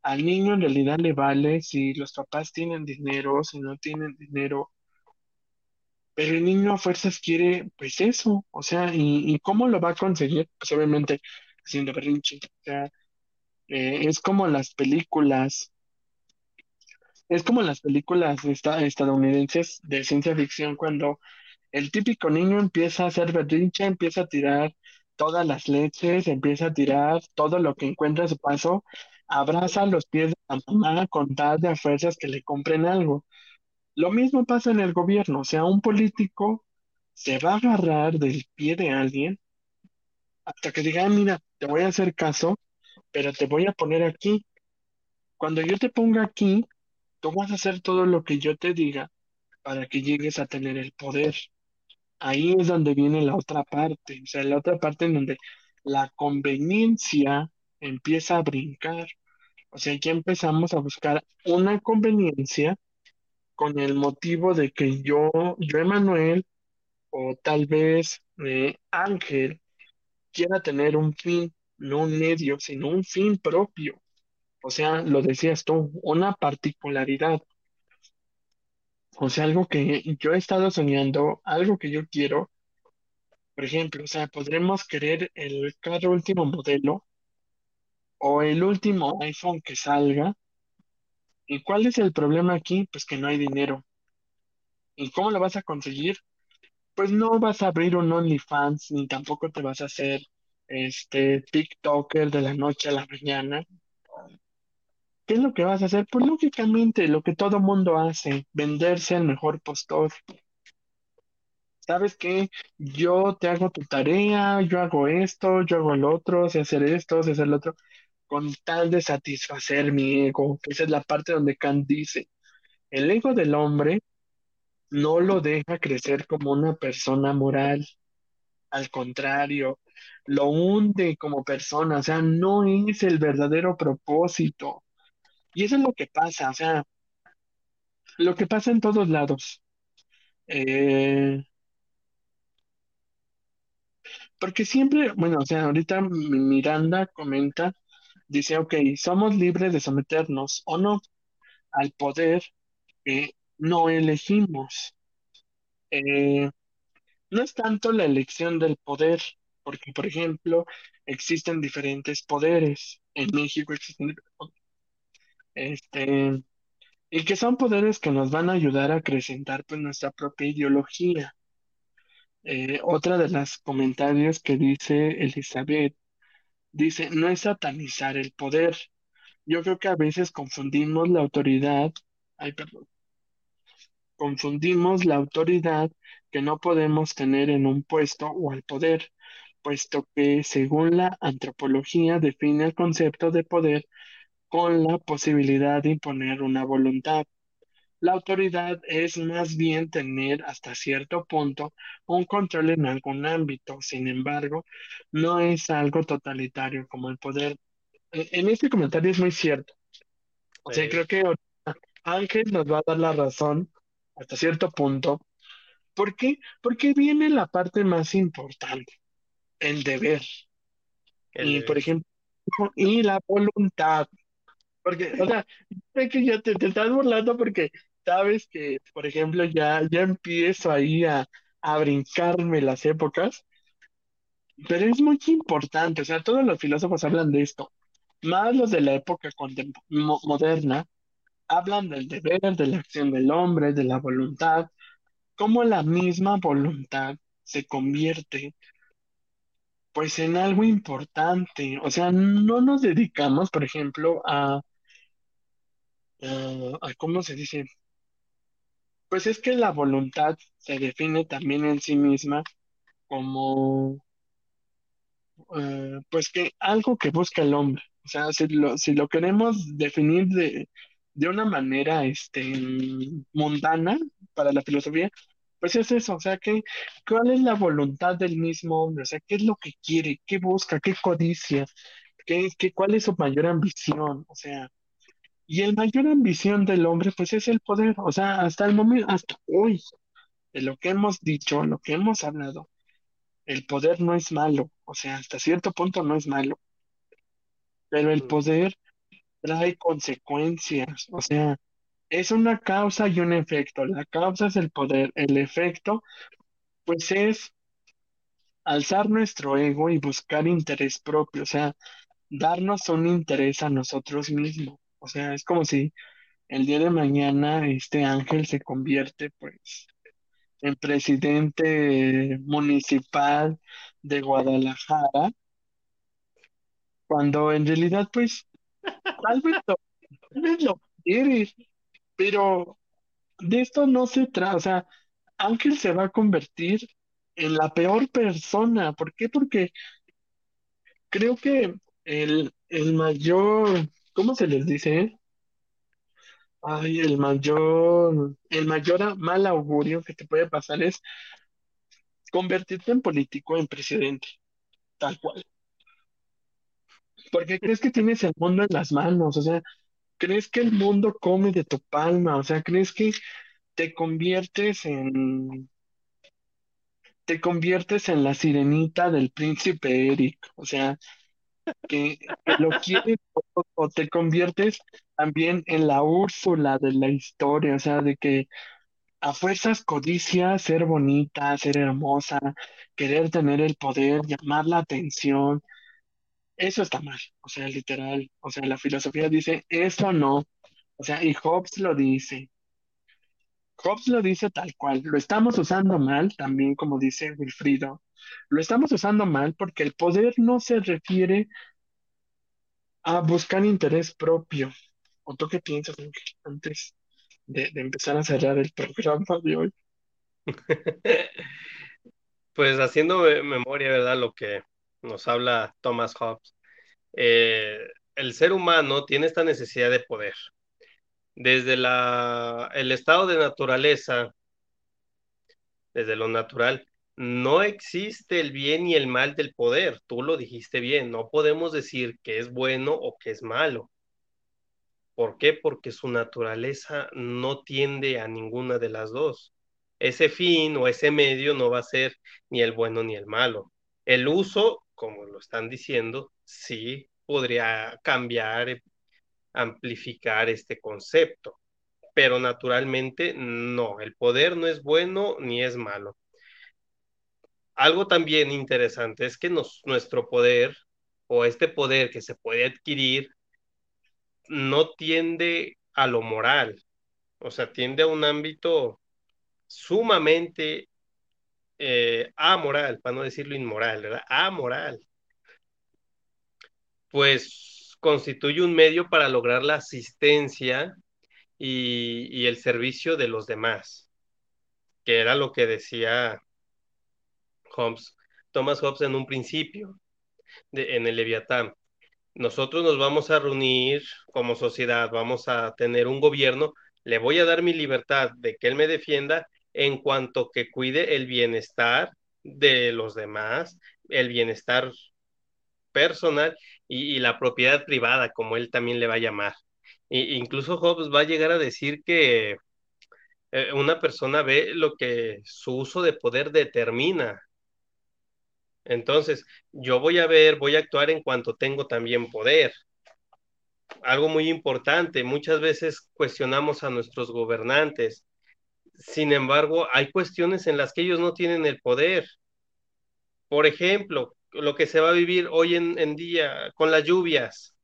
al niño en realidad le vale si los papás tienen dinero, si no tienen dinero, pero el niño a fuerzas quiere, pues eso, o sea, ¿y, cómo lo va a conseguir? Pues obviamente haciendo berrinche, o sea, eh, es como las películas, es como las películas estadounidenses de ciencia ficción cuando el típico niño empieza a hacer berrinche, empieza a tirar todas las leches, empieza a tirar todo lo que encuentra a su paso, abraza los pies de la mamá con tal de a fuerzas que le compren algo. Lo mismo pasa en el gobierno, o sea, un político se va a agarrar del pie de alguien hasta que diga, mira, te voy a hacer caso pero te voy a poner aquí. Cuando yo te ponga aquí, tú vas a hacer todo lo que yo te diga para que llegues a tener el poder. Ahí es donde viene la otra parte, o sea, la otra parte en donde la conveniencia empieza a brincar. O sea, ya empezamos a buscar una conveniencia con el motivo de que yo, yo, Emanuel, o tal vez eh, Ángel, quiera tener un fin, no un medio, sino un fin propio. O sea, lo decías tú, una particularidad. O sea, algo que yo he estado soñando, algo que yo quiero. Por ejemplo, o sea, podremos querer el carro último modelo o el último iPhone que salga. ¿Y cuál es el problema aquí? Pues que no hay dinero. ¿Y cómo lo vas a conseguir? Pues no vas a abrir un OnlyFans, ni tampoco te vas a hacer este TikToker de la noche a la mañana. ¿Qué es lo que vas a hacer? Pues lógicamente lo que todo mundo hace, venderse al mejor postor. ¿Sabes qué? Yo te hago tu tarea, yo hago esto, yo hago el otro, sé hacer esto, sé hacer lo otro, con tal de satisfacer mi ego, esa es la parte donde Kant dice, el ego del hombre no lo deja crecer como una persona moral, al contrario, lo hunde como persona, o sea, no es el verdadero propósito. Y eso es lo que pasa, o sea, lo que pasa en todos lados. Eh, porque siempre, bueno, o sea, ahorita Miranda comenta, dice, ok, somos libres de someternos o no al poder que no elegimos. Eh, no es tanto la elección del poder, porque, por ejemplo, existen diferentes poderes. En México existen. Este, y que son poderes que nos van a ayudar a acrecentar pues nuestra propia ideología. Eh, otra de las comentarios que dice Elizabeth, dice, no es satanizar el poder. Yo creo que a veces confundimos la autoridad, ay, perdón, confundimos la autoridad que no podemos tener en un puesto o al poder, puesto que según la antropología define el concepto de poder con la posibilidad de imponer una voluntad. La autoridad es más bien tener hasta cierto punto un control en algún ámbito. Sin embargo, no es algo totalitario como el poder. E- En este comentario es muy cierto. O sea, Sí, creo que Ángel nos va a dar la razón hasta cierto punto. ¿Por qué? Porque viene la parte más importante, el deber. el Y, por deber. ejemplo, y la voluntad. Porque, o sea, sé que ya te, te estás burlando porque sabes que, por ejemplo, ya, ya empiezo ahí a, a brincarme las épocas, pero es muy importante, o sea, todos los filósofos hablan de esto, más los de la época mo- moderna, hablan del deber, de la acción del hombre, de la voluntad, cómo la misma voluntad se convierte, pues, en algo importante, o sea, no nos dedicamos, por ejemplo, a, a, a ¿cómo se dice? Pues es que la voluntad se define también en sí misma como, eh, pues que algo que busca el hombre. O sea, si lo, si lo queremos definir de, de una manera, este, mundana para la filosofía, pues es eso. O sea, que, ¿cuál es la voluntad del mismo hombre? O sea, ¿qué es lo que quiere? ¿Qué busca? ¿Qué codicia? ¿Qué, qué, cuál es su mayor ambición? O sea, y el mayor ambición del hombre, pues es el poder. O sea, hasta el momento, hasta hoy. de lo que hemos dicho, lo que hemos hablado, el poder no es malo, o sea, hasta cierto punto no es malo, pero el poder trae consecuencias, o sea, es una causa y un efecto. La causa es el poder, el efecto, pues es alzar nuestro ego y buscar interés propio, o sea, darnos un interés a nosotros mismos. O sea, es como si el día de mañana este ángel se convierte, pues, en presidente municipal de Guadalajara, cuando en realidad, pues, tal vez lo, tal pero de esto no se trata, o sea, Ángel se va a convertir en la peor persona. ¿Por qué? Porque creo que el, el mayor, ¿cómo se les dice? Ay, el mayor, el mayor mal augurio que te puede pasar es convertirte en político, en presidente, tal cual. Porque crees que tienes el mundo en las manos, o sea, crees que el mundo come de tu palma, o sea, crees que te conviertes en, te conviertes en la sirenita del príncipe Eric, o sea, que, lo quieres todo, o te conviertes también en la Úrsula de la historia, o sea, de que a fuerzas codicia ser bonita, ser hermosa, querer tener el poder, llamar la atención. Eso está mal, o sea, literal. O sea, la filosofía dice, eso no. O sea, y Hobbes lo dice. Hobbes lo dice tal cual. Lo estamos usando mal, también como dice Wilfrido. Lo estamos usando mal porque el poder no se refiere a buscar interés propio. ¿O tú qué piensas, antes de, de empezar a cerrar el programa de hoy? Pues haciendo me- memoria, ¿verdad? Lo que nos habla Thomas Hobbes. Eh, el ser humano tiene esta necesidad de poder. Desde la, el estado de naturaleza, desde lo natural, no existe el bien y el mal del poder. Tú lo dijiste bien. No podemos decir que es bueno o que es malo. ¿Por qué? Porque su naturaleza no tiende a ninguna de las dos. Ese fin o ese medio no va a ser ni el bueno ni el malo. El uso, como lo están diciendo, sí podría cambiar, amplificar este concepto, pero naturalmente no. El poder no es bueno ni es malo. Algo también interesante es que nuestro poder o este poder que se puede adquirir no tiende a lo moral, o sea, tiende a un ámbito sumamente eh, amoral, para no decirlo inmoral, ¿verdad? Amoral. Pues constituye un medio para lograr la asistencia y, el servicio de los demás, que era lo que decía Hobbes, Thomas Hobbes en un principio, en el Leviatán. nosotros nos vamos a reunir como sociedad, vamos a tener un gobierno, le voy a dar mi libertad de que él me defienda en cuanto que cuide el bienestar de los demás, el bienestar personal y, la propiedad privada, como él también le va a llamar. Y, incluso Hobbes va a llegar a decir que eh, una persona ve lo que su uso de poder determina. Entonces, yo voy a ver, voy a actuar en cuanto tengo también poder. Algo muy importante, muchas veces cuestionamos a nuestros gobernantes. Sin embargo, hay cuestiones en las que ellos no tienen el poder. Por ejemplo, lo que se va a vivir hoy en, día con las lluvias,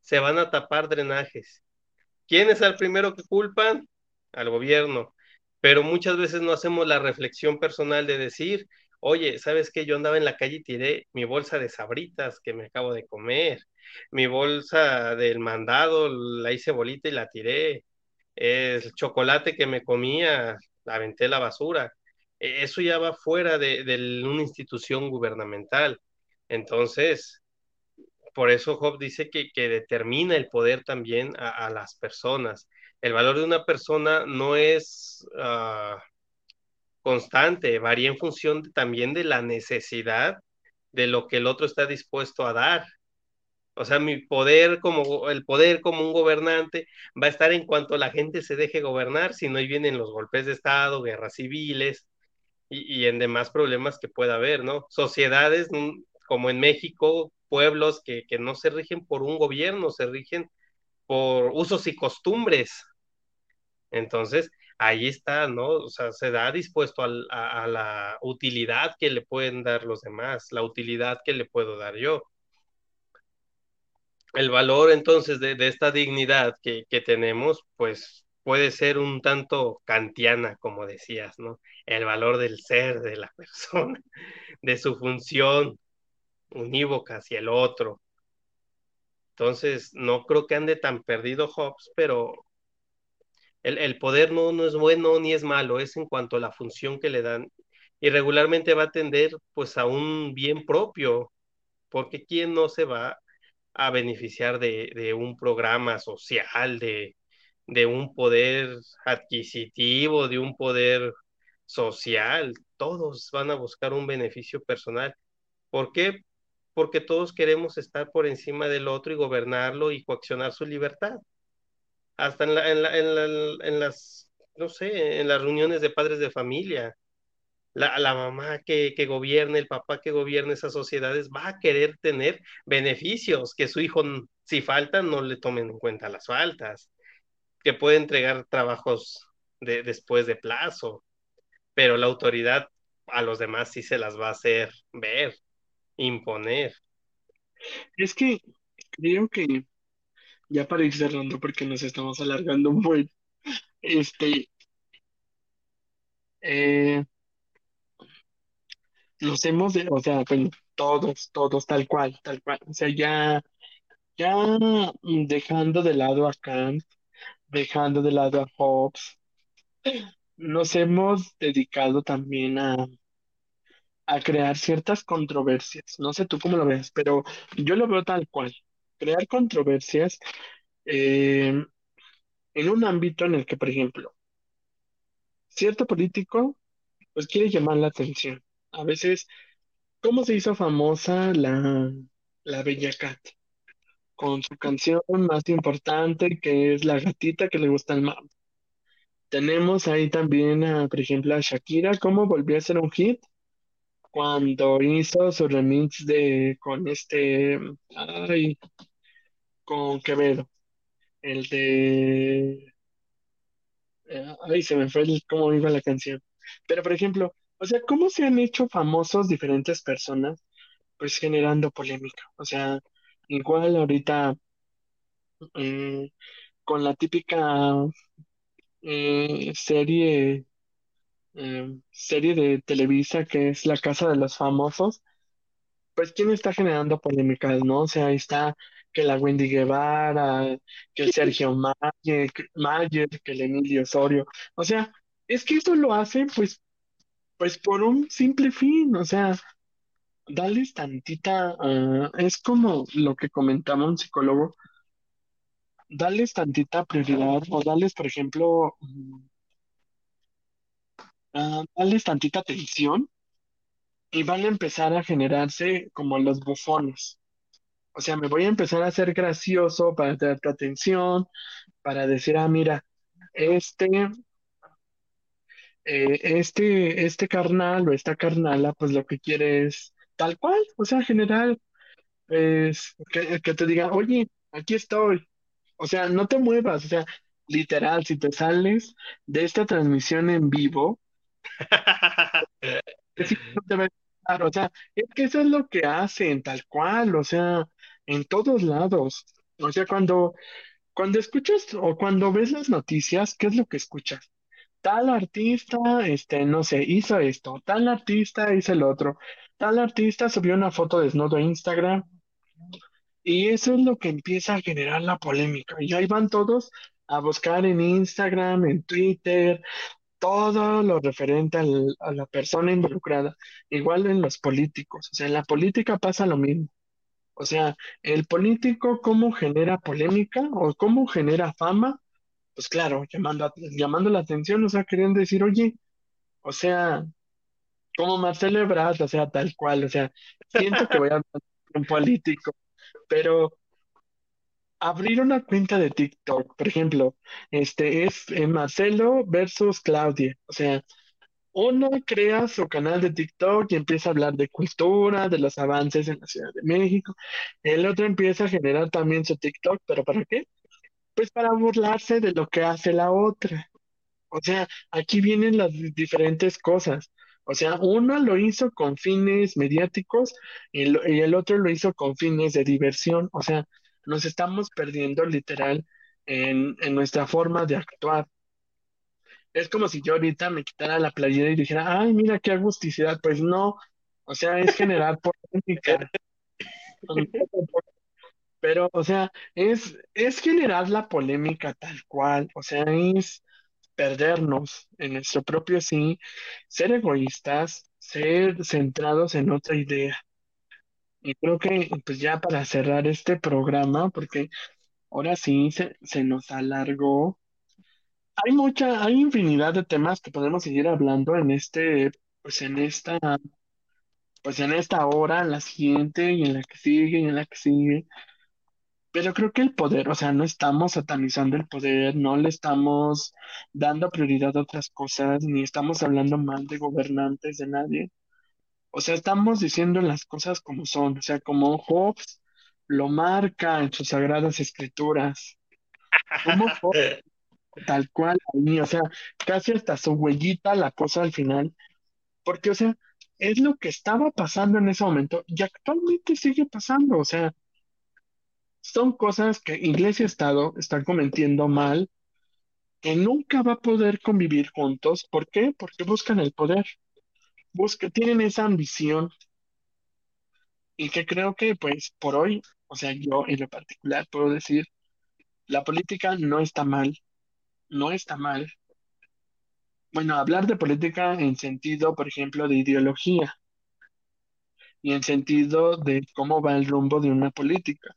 se van a tapar drenajes. ¿Quién es el primero que culpan? Al gobierno. Pero muchas veces no hacemos la reflexión personal de decir, oye, ¿sabes qué? Yo andaba en la calle y tiré mi bolsa de sabritas que me acabo de comer, mi bolsa del mandado, la hice bolita y la tiré, el chocolate que me comía, la aventé la basura. E, Eso ya va fuera de, una institución gubernamental. Entonces, por eso Job dice que, determina el poder también a, las personas. El valor de una persona no es uh, constante, varía en función también de la necesidad de lo que el otro está dispuesto a dar. O sea, mi poder como el poder como un gobernante va a estar en cuanto la gente se deje gobernar, si no vienen los golpes de Estado, guerras civiles y, en demás problemas que pueda haber, ¿no? Sociedades como en México, pueblos que, que, no se rigen por un gobierno, se rigen por usos y costumbres. Entonces, ahí está, ¿no? O sea, se da dispuesto a, a, la utilidad que le pueden dar los demás, la utilidad que le puedo dar yo. El valor entonces de, esta dignidad que, que, tenemos, pues puede ser un tanto kantiana, como decías, ¿no? El valor del ser, de la persona, de su función, unívoca hacia el otro. Entonces, no creo que ande tan perdido Hobbes, pero el, el, poder no, no es bueno ni es malo, es en cuanto a la función que le dan. Y regularmente va a tender pues a un bien propio, porque ¿quién no se va a beneficiar de, de un programa social, de, de un poder adquisitivo, de un poder social? Todos van a buscar un beneficio personal. ¿Por qué? porque todos queremos estar por encima del otro y gobernarlo y coaccionar su libertad. Hasta en, la, en, la, en, las, no sé, en las reuniones de padres de familia, la, la, mamá que, que gobierne, el papá que gobierne esas sociedades va a querer tener beneficios, que su hijo, si faltan, no le tomen en cuenta las faltas, que puede entregar trabajos de, después de plazo, pero la autoridad a los demás sí se las va a hacer ver, imponer. Es que creo que ya para ir cerrando, porque nos estamos alargando buen, este, eh, nos hemos, o sea, todos, todos, tal cual, tal cual, o sea, ya, ya dejando de lado a Kant, dejando de lado a Hobbes, nos hemos dedicado también a, a crear ciertas controversias. No sé tú cómo lo ves, pero yo lo veo tal cual. Crear controversias eh, en un ámbito en el que, por ejemplo, cierto político pues quiere llamar la atención. A veces, ¿cómo se hizo famosa la, la Bella Cat? Con su canción más importante, que es La gatita que le gusta el mar. Tenemos ahí también, a, por ejemplo, a Shakira, cómo volvió a ser un hit cuando hizo su remix de con este, ay, con Quevedo, el de, eh, ay, se me fue el, cómo iba la canción. Pero, por ejemplo, o sea, ¿cómo se han hecho famosos diferentes personas? Pues generando polémica. O sea, igual ahorita eh, con la típica eh, serie eh, serie de Televisa que es La Casa de los Famosos, pues ¿quién está generando polémicas, no? O sea, ahí está que la Wendy Guevara, que el Sergio Mayer, Mayer, que el Emilio Osorio. O sea, es que eso lo hacen pues, pues por un simple fin, o sea, darles tantita, ah, es como lo que comentaba un psicólogo, darles tantita prioridad o darles, por ejemplo, mm, ah, darles tantita atención y van a empezar a generarse como los bufones. O sea, me voy a empezar a ser gracioso para darte atención, para decir, ah, mira, este, eh, este, este carnal o esta carnala, pues lo que quiere es tal cual, o sea, general, pues, que, que te diga, oye, aquí estoy. O sea, no te muevas, o sea, literal, si te sales de esta transmisión en vivo, sí, no te va a O sea, es que eso es lo que hacen, tal cual, o sea, en todos lados. O sea, cuando, cuando escuchas o cuando ves las noticias, ¿qué es lo que escuchas? Tal artista, este, no sé, hizo esto, tal artista hizo el otro, tal artista subió una foto desnudo a Instagram, y eso es lo que empieza a generar la polémica. Y ahí van todos a buscar en Instagram, en Twitter, todo lo referente al- a la persona involucrada. Igual en los políticos. O sea, en la política pasa lo mismo. O sea, el político, ¿cómo genera polémica o cómo genera fama? Pues claro, llamando, llamando la atención, o sea, querían decir, oye, o sea, como Marcelo Ebrard, o sea, tal cual, o sea, siento que voy a hablar un político, pero abrir una cuenta de TikTok, por ejemplo, este es eh, Marcelo versus Claudia, o sea, uno crea su canal de TikTok y empieza a hablar de cultura, de los avances en la Ciudad de México, el otro empieza a generar también su TikTok, pero ¿para qué? Pues para burlarse de lo que hace la otra. O sea, aquí vienen las di- diferentes cosas. O sea, uno lo hizo con fines mediáticos y, lo- y el otro lo hizo con fines de diversión. O sea, nos estamos perdiendo literal en, en nuestra forma de actuar. Es como si yo ahorita me quitara la playera y dijera, ay, mira qué agusticidad. Pues no, o sea, es generar polémica. Pero, o sea, es, es generar la polémica tal cual. O sea, es perdernos en nuestro propio sí, ser egoístas, ser centrados en otra idea. Y creo que, pues ya para cerrar este programa, porque ahora sí se, se nos alargó, hay mucha, hay infinidad de temas que podemos seguir hablando en este, pues en esta, pues en esta hora, en la siguiente y en la que sigue y en la que sigue. Pero creo que el poder, o sea, no estamos satanizando el poder, no le estamos dando prioridad a otras cosas, ni estamos hablando mal de gobernantes, de nadie. O sea, estamos diciendo las cosas como son, o sea, como Hobbes lo marca en sus sagradas escrituras. Como Hobbes, tal cual o sea, casi hasta su huellita la cosa al final. Porque, o sea, es lo que estaba pasando en ese momento y actualmente sigue pasando. O sea, son cosas que Iglesia y Estado están cometiendo mal, que nunca va a poder convivir juntos. ¿Por qué? Porque buscan el poder, buscan, tienen esa ambición y que creo que, pues, por hoy, o sea, yo en lo particular puedo decir, la política no está mal, no está mal. Bueno, hablar de política en sentido, por ejemplo, de ideología y en sentido de cómo va el rumbo de una política,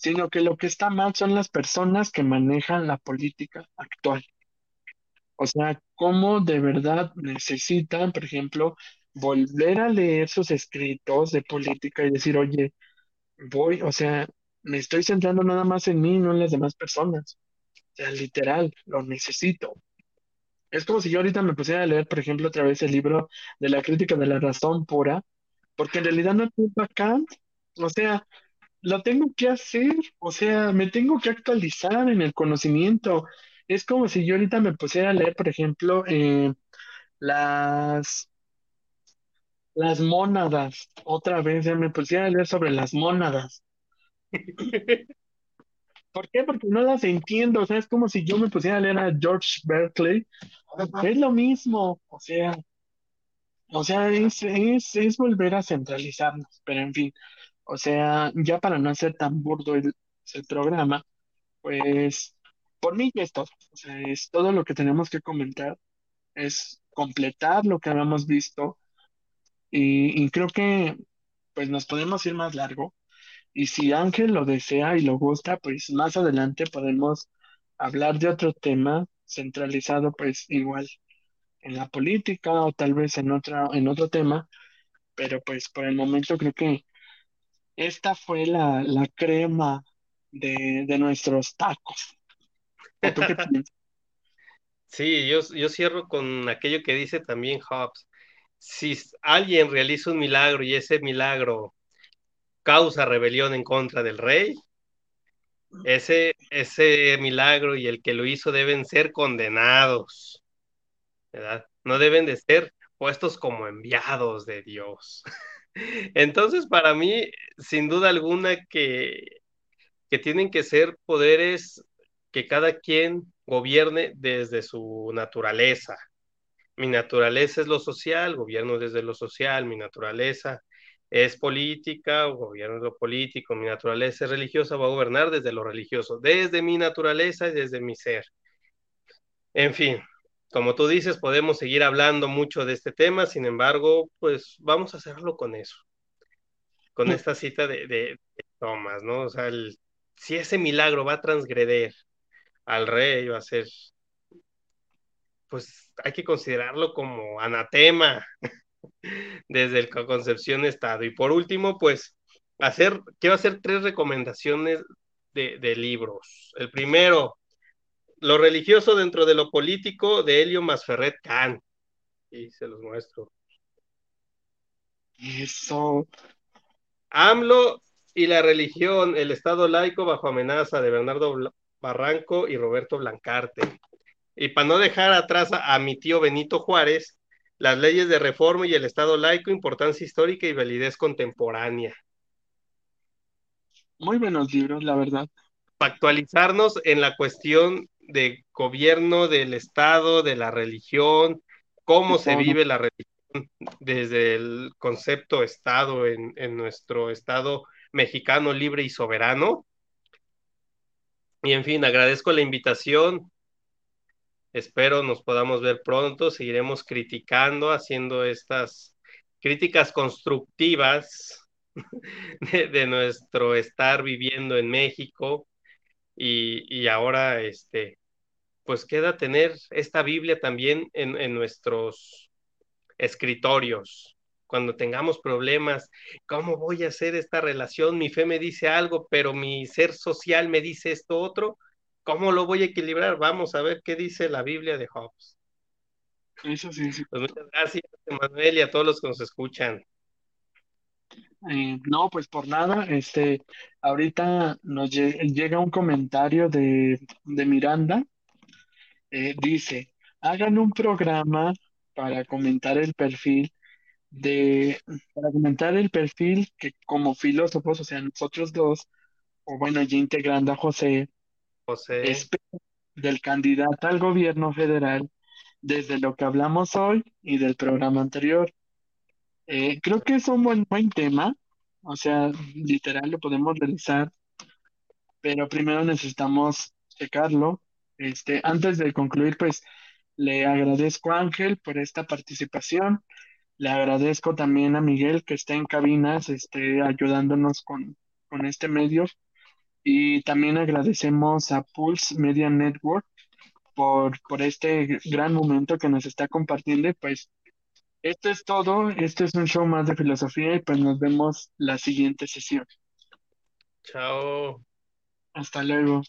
sino que lo que está mal son las personas que manejan la política actual. O sea, cómo de verdad necesitan, por ejemplo, volver a leer sus escritos de política y decir, oye, voy, o sea, me estoy centrando nada más en mí, no en las demás personas. O sea, literal, lo necesito. Es como si yo ahorita me pusiera a leer, por ejemplo, otra vez el libro de la crítica de la razón pura, porque en realidad no es Kant. O sea, lo tengo que hacer, o sea, me tengo que actualizar en el conocimiento. Es como si yo ahorita me pusiera a leer, por ejemplo, eh, las, las mónadas. Otra vez ya me pusiera a leer sobre las mónadas. ¿Por qué? Porque no las entiendo. O sea, es como si yo me pusiera a leer a George Berkeley. Es lo mismo. O sea, o sea, es, es, es volver a centralizarnos. Pero en fin, o sea, ya para no hacer tan burdo el, el programa, pues por mí es todo. O sea, es todo lo que tenemos que comentar. Es completar lo que habíamos visto. Y, y creo que pues nos podemos ir más largo. Y si Ángel lo desea y lo gusta, pues más adelante podemos hablar de otro tema centralizado, pues igual en la política o tal vez en otra, en otro tema. Pero pues por el momento creo que esta fue la, la crema de, de nuestros tacos. ¿O tú qué? Sí, yo, yo cierro con aquello que dice también Hobbes. Si alguien realiza un milagro y ese milagro causa rebelión en contra del rey, ese, ese milagro y el que lo hizo deben ser condenados, ¿verdad? No deben de ser puestos como enviados de Dios. Entonces, para mí, sin duda alguna que, que tienen que ser poderes que cada quien gobierne desde su naturaleza. Mi naturaleza es lo social, gobierno desde lo social, mi naturaleza es política, gobierno lo político, mi naturaleza es religiosa, va a gobernar desde lo religioso, desde mi naturaleza y desde mi ser. En fin, como tú dices, podemos seguir hablando mucho de este tema, sin embargo, pues vamos a hacerlo con eso, con mm. esta cita de, de, Tomás, ¿no? O sea, si ese milagro va a transgreder al rey, va a ser, pues hay que considerarlo como anatema desde la concepción Estado. Y por último, pues, hacer, quiero hacer tres recomendaciones de, de libros. El primero, Lo religioso dentro de lo político de Helio Masferret Khan. Y se los muestro. Eso. AMLO y la religión, el Estado laico bajo amenaza de Bernardo Barranco y Roberto Blancarte. Y para no dejar atrás a, a mi tío Benito Juárez, las leyes de reforma y el Estado laico, importancia histórica y validez contemporánea. Muy buenos libros, la verdad. Actualizarnos en la cuestión de gobierno del Estado, de la religión, cómo se vive la religión desde el concepto Estado en, en nuestro Estado mexicano libre y soberano. Y en fin, agradezco la invitación. Espero nos podamos ver pronto. Seguiremos criticando, haciendo estas críticas constructivas de, de nuestro estar viviendo en México. Y, y, ahora, este, pues queda tener esta Biblia también en, en nuestros escritorios cuando tengamos problemas, ¿cómo voy a hacer esta relación? Mi fe me dice algo, pero mi ser social me dice esto otro. ¿Cómo lo voy a equilibrar? Vamos a ver qué dice la Biblia de Hobbes. Eso sí, sí. Pues muchas gracias, Manuel, y a todos los que nos escuchan. Eh, no, pues por nada, este, ahorita nos llega un comentario de, de Miranda, eh, dice, hagan un programa para comentar el perfil de, para comentar el perfil que como filósofos, o sea, nosotros dos, o bueno, ya integrando a José, José, del candidato al gobierno federal, desde lo que hablamos hoy y del programa anterior. Eh, creo que es un buen, buen tema, o sea, literal lo podemos realizar, pero primero necesitamos checarlo. Este, antes de concluir, pues le agradezco a Ángel por esta participación. Le agradezco también a Miguel que está en cabinas, este, ayudándonos con, con este medio. Y también agradecemos a Pulse Media Network por, por este gran momento que nos está compartiendo. Pues esto es todo. Este es un show más de filosofía y pues nos vemos la siguiente sesión. Chao. Hasta luego.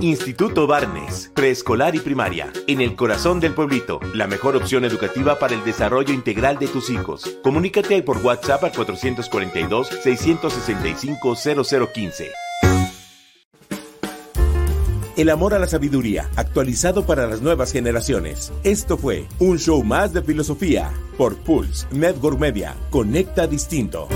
Instituto Barnes, preescolar y primaria, en el corazón del pueblito, la mejor opción educativa para el desarrollo integral de tus hijos. Comunícate por WhatsApp al 442-665-0015. El amor a la sabiduría, actualizado para las nuevas generaciones. Esto fue un show más de filosofía por Pulse Network Media. Conecta distinto.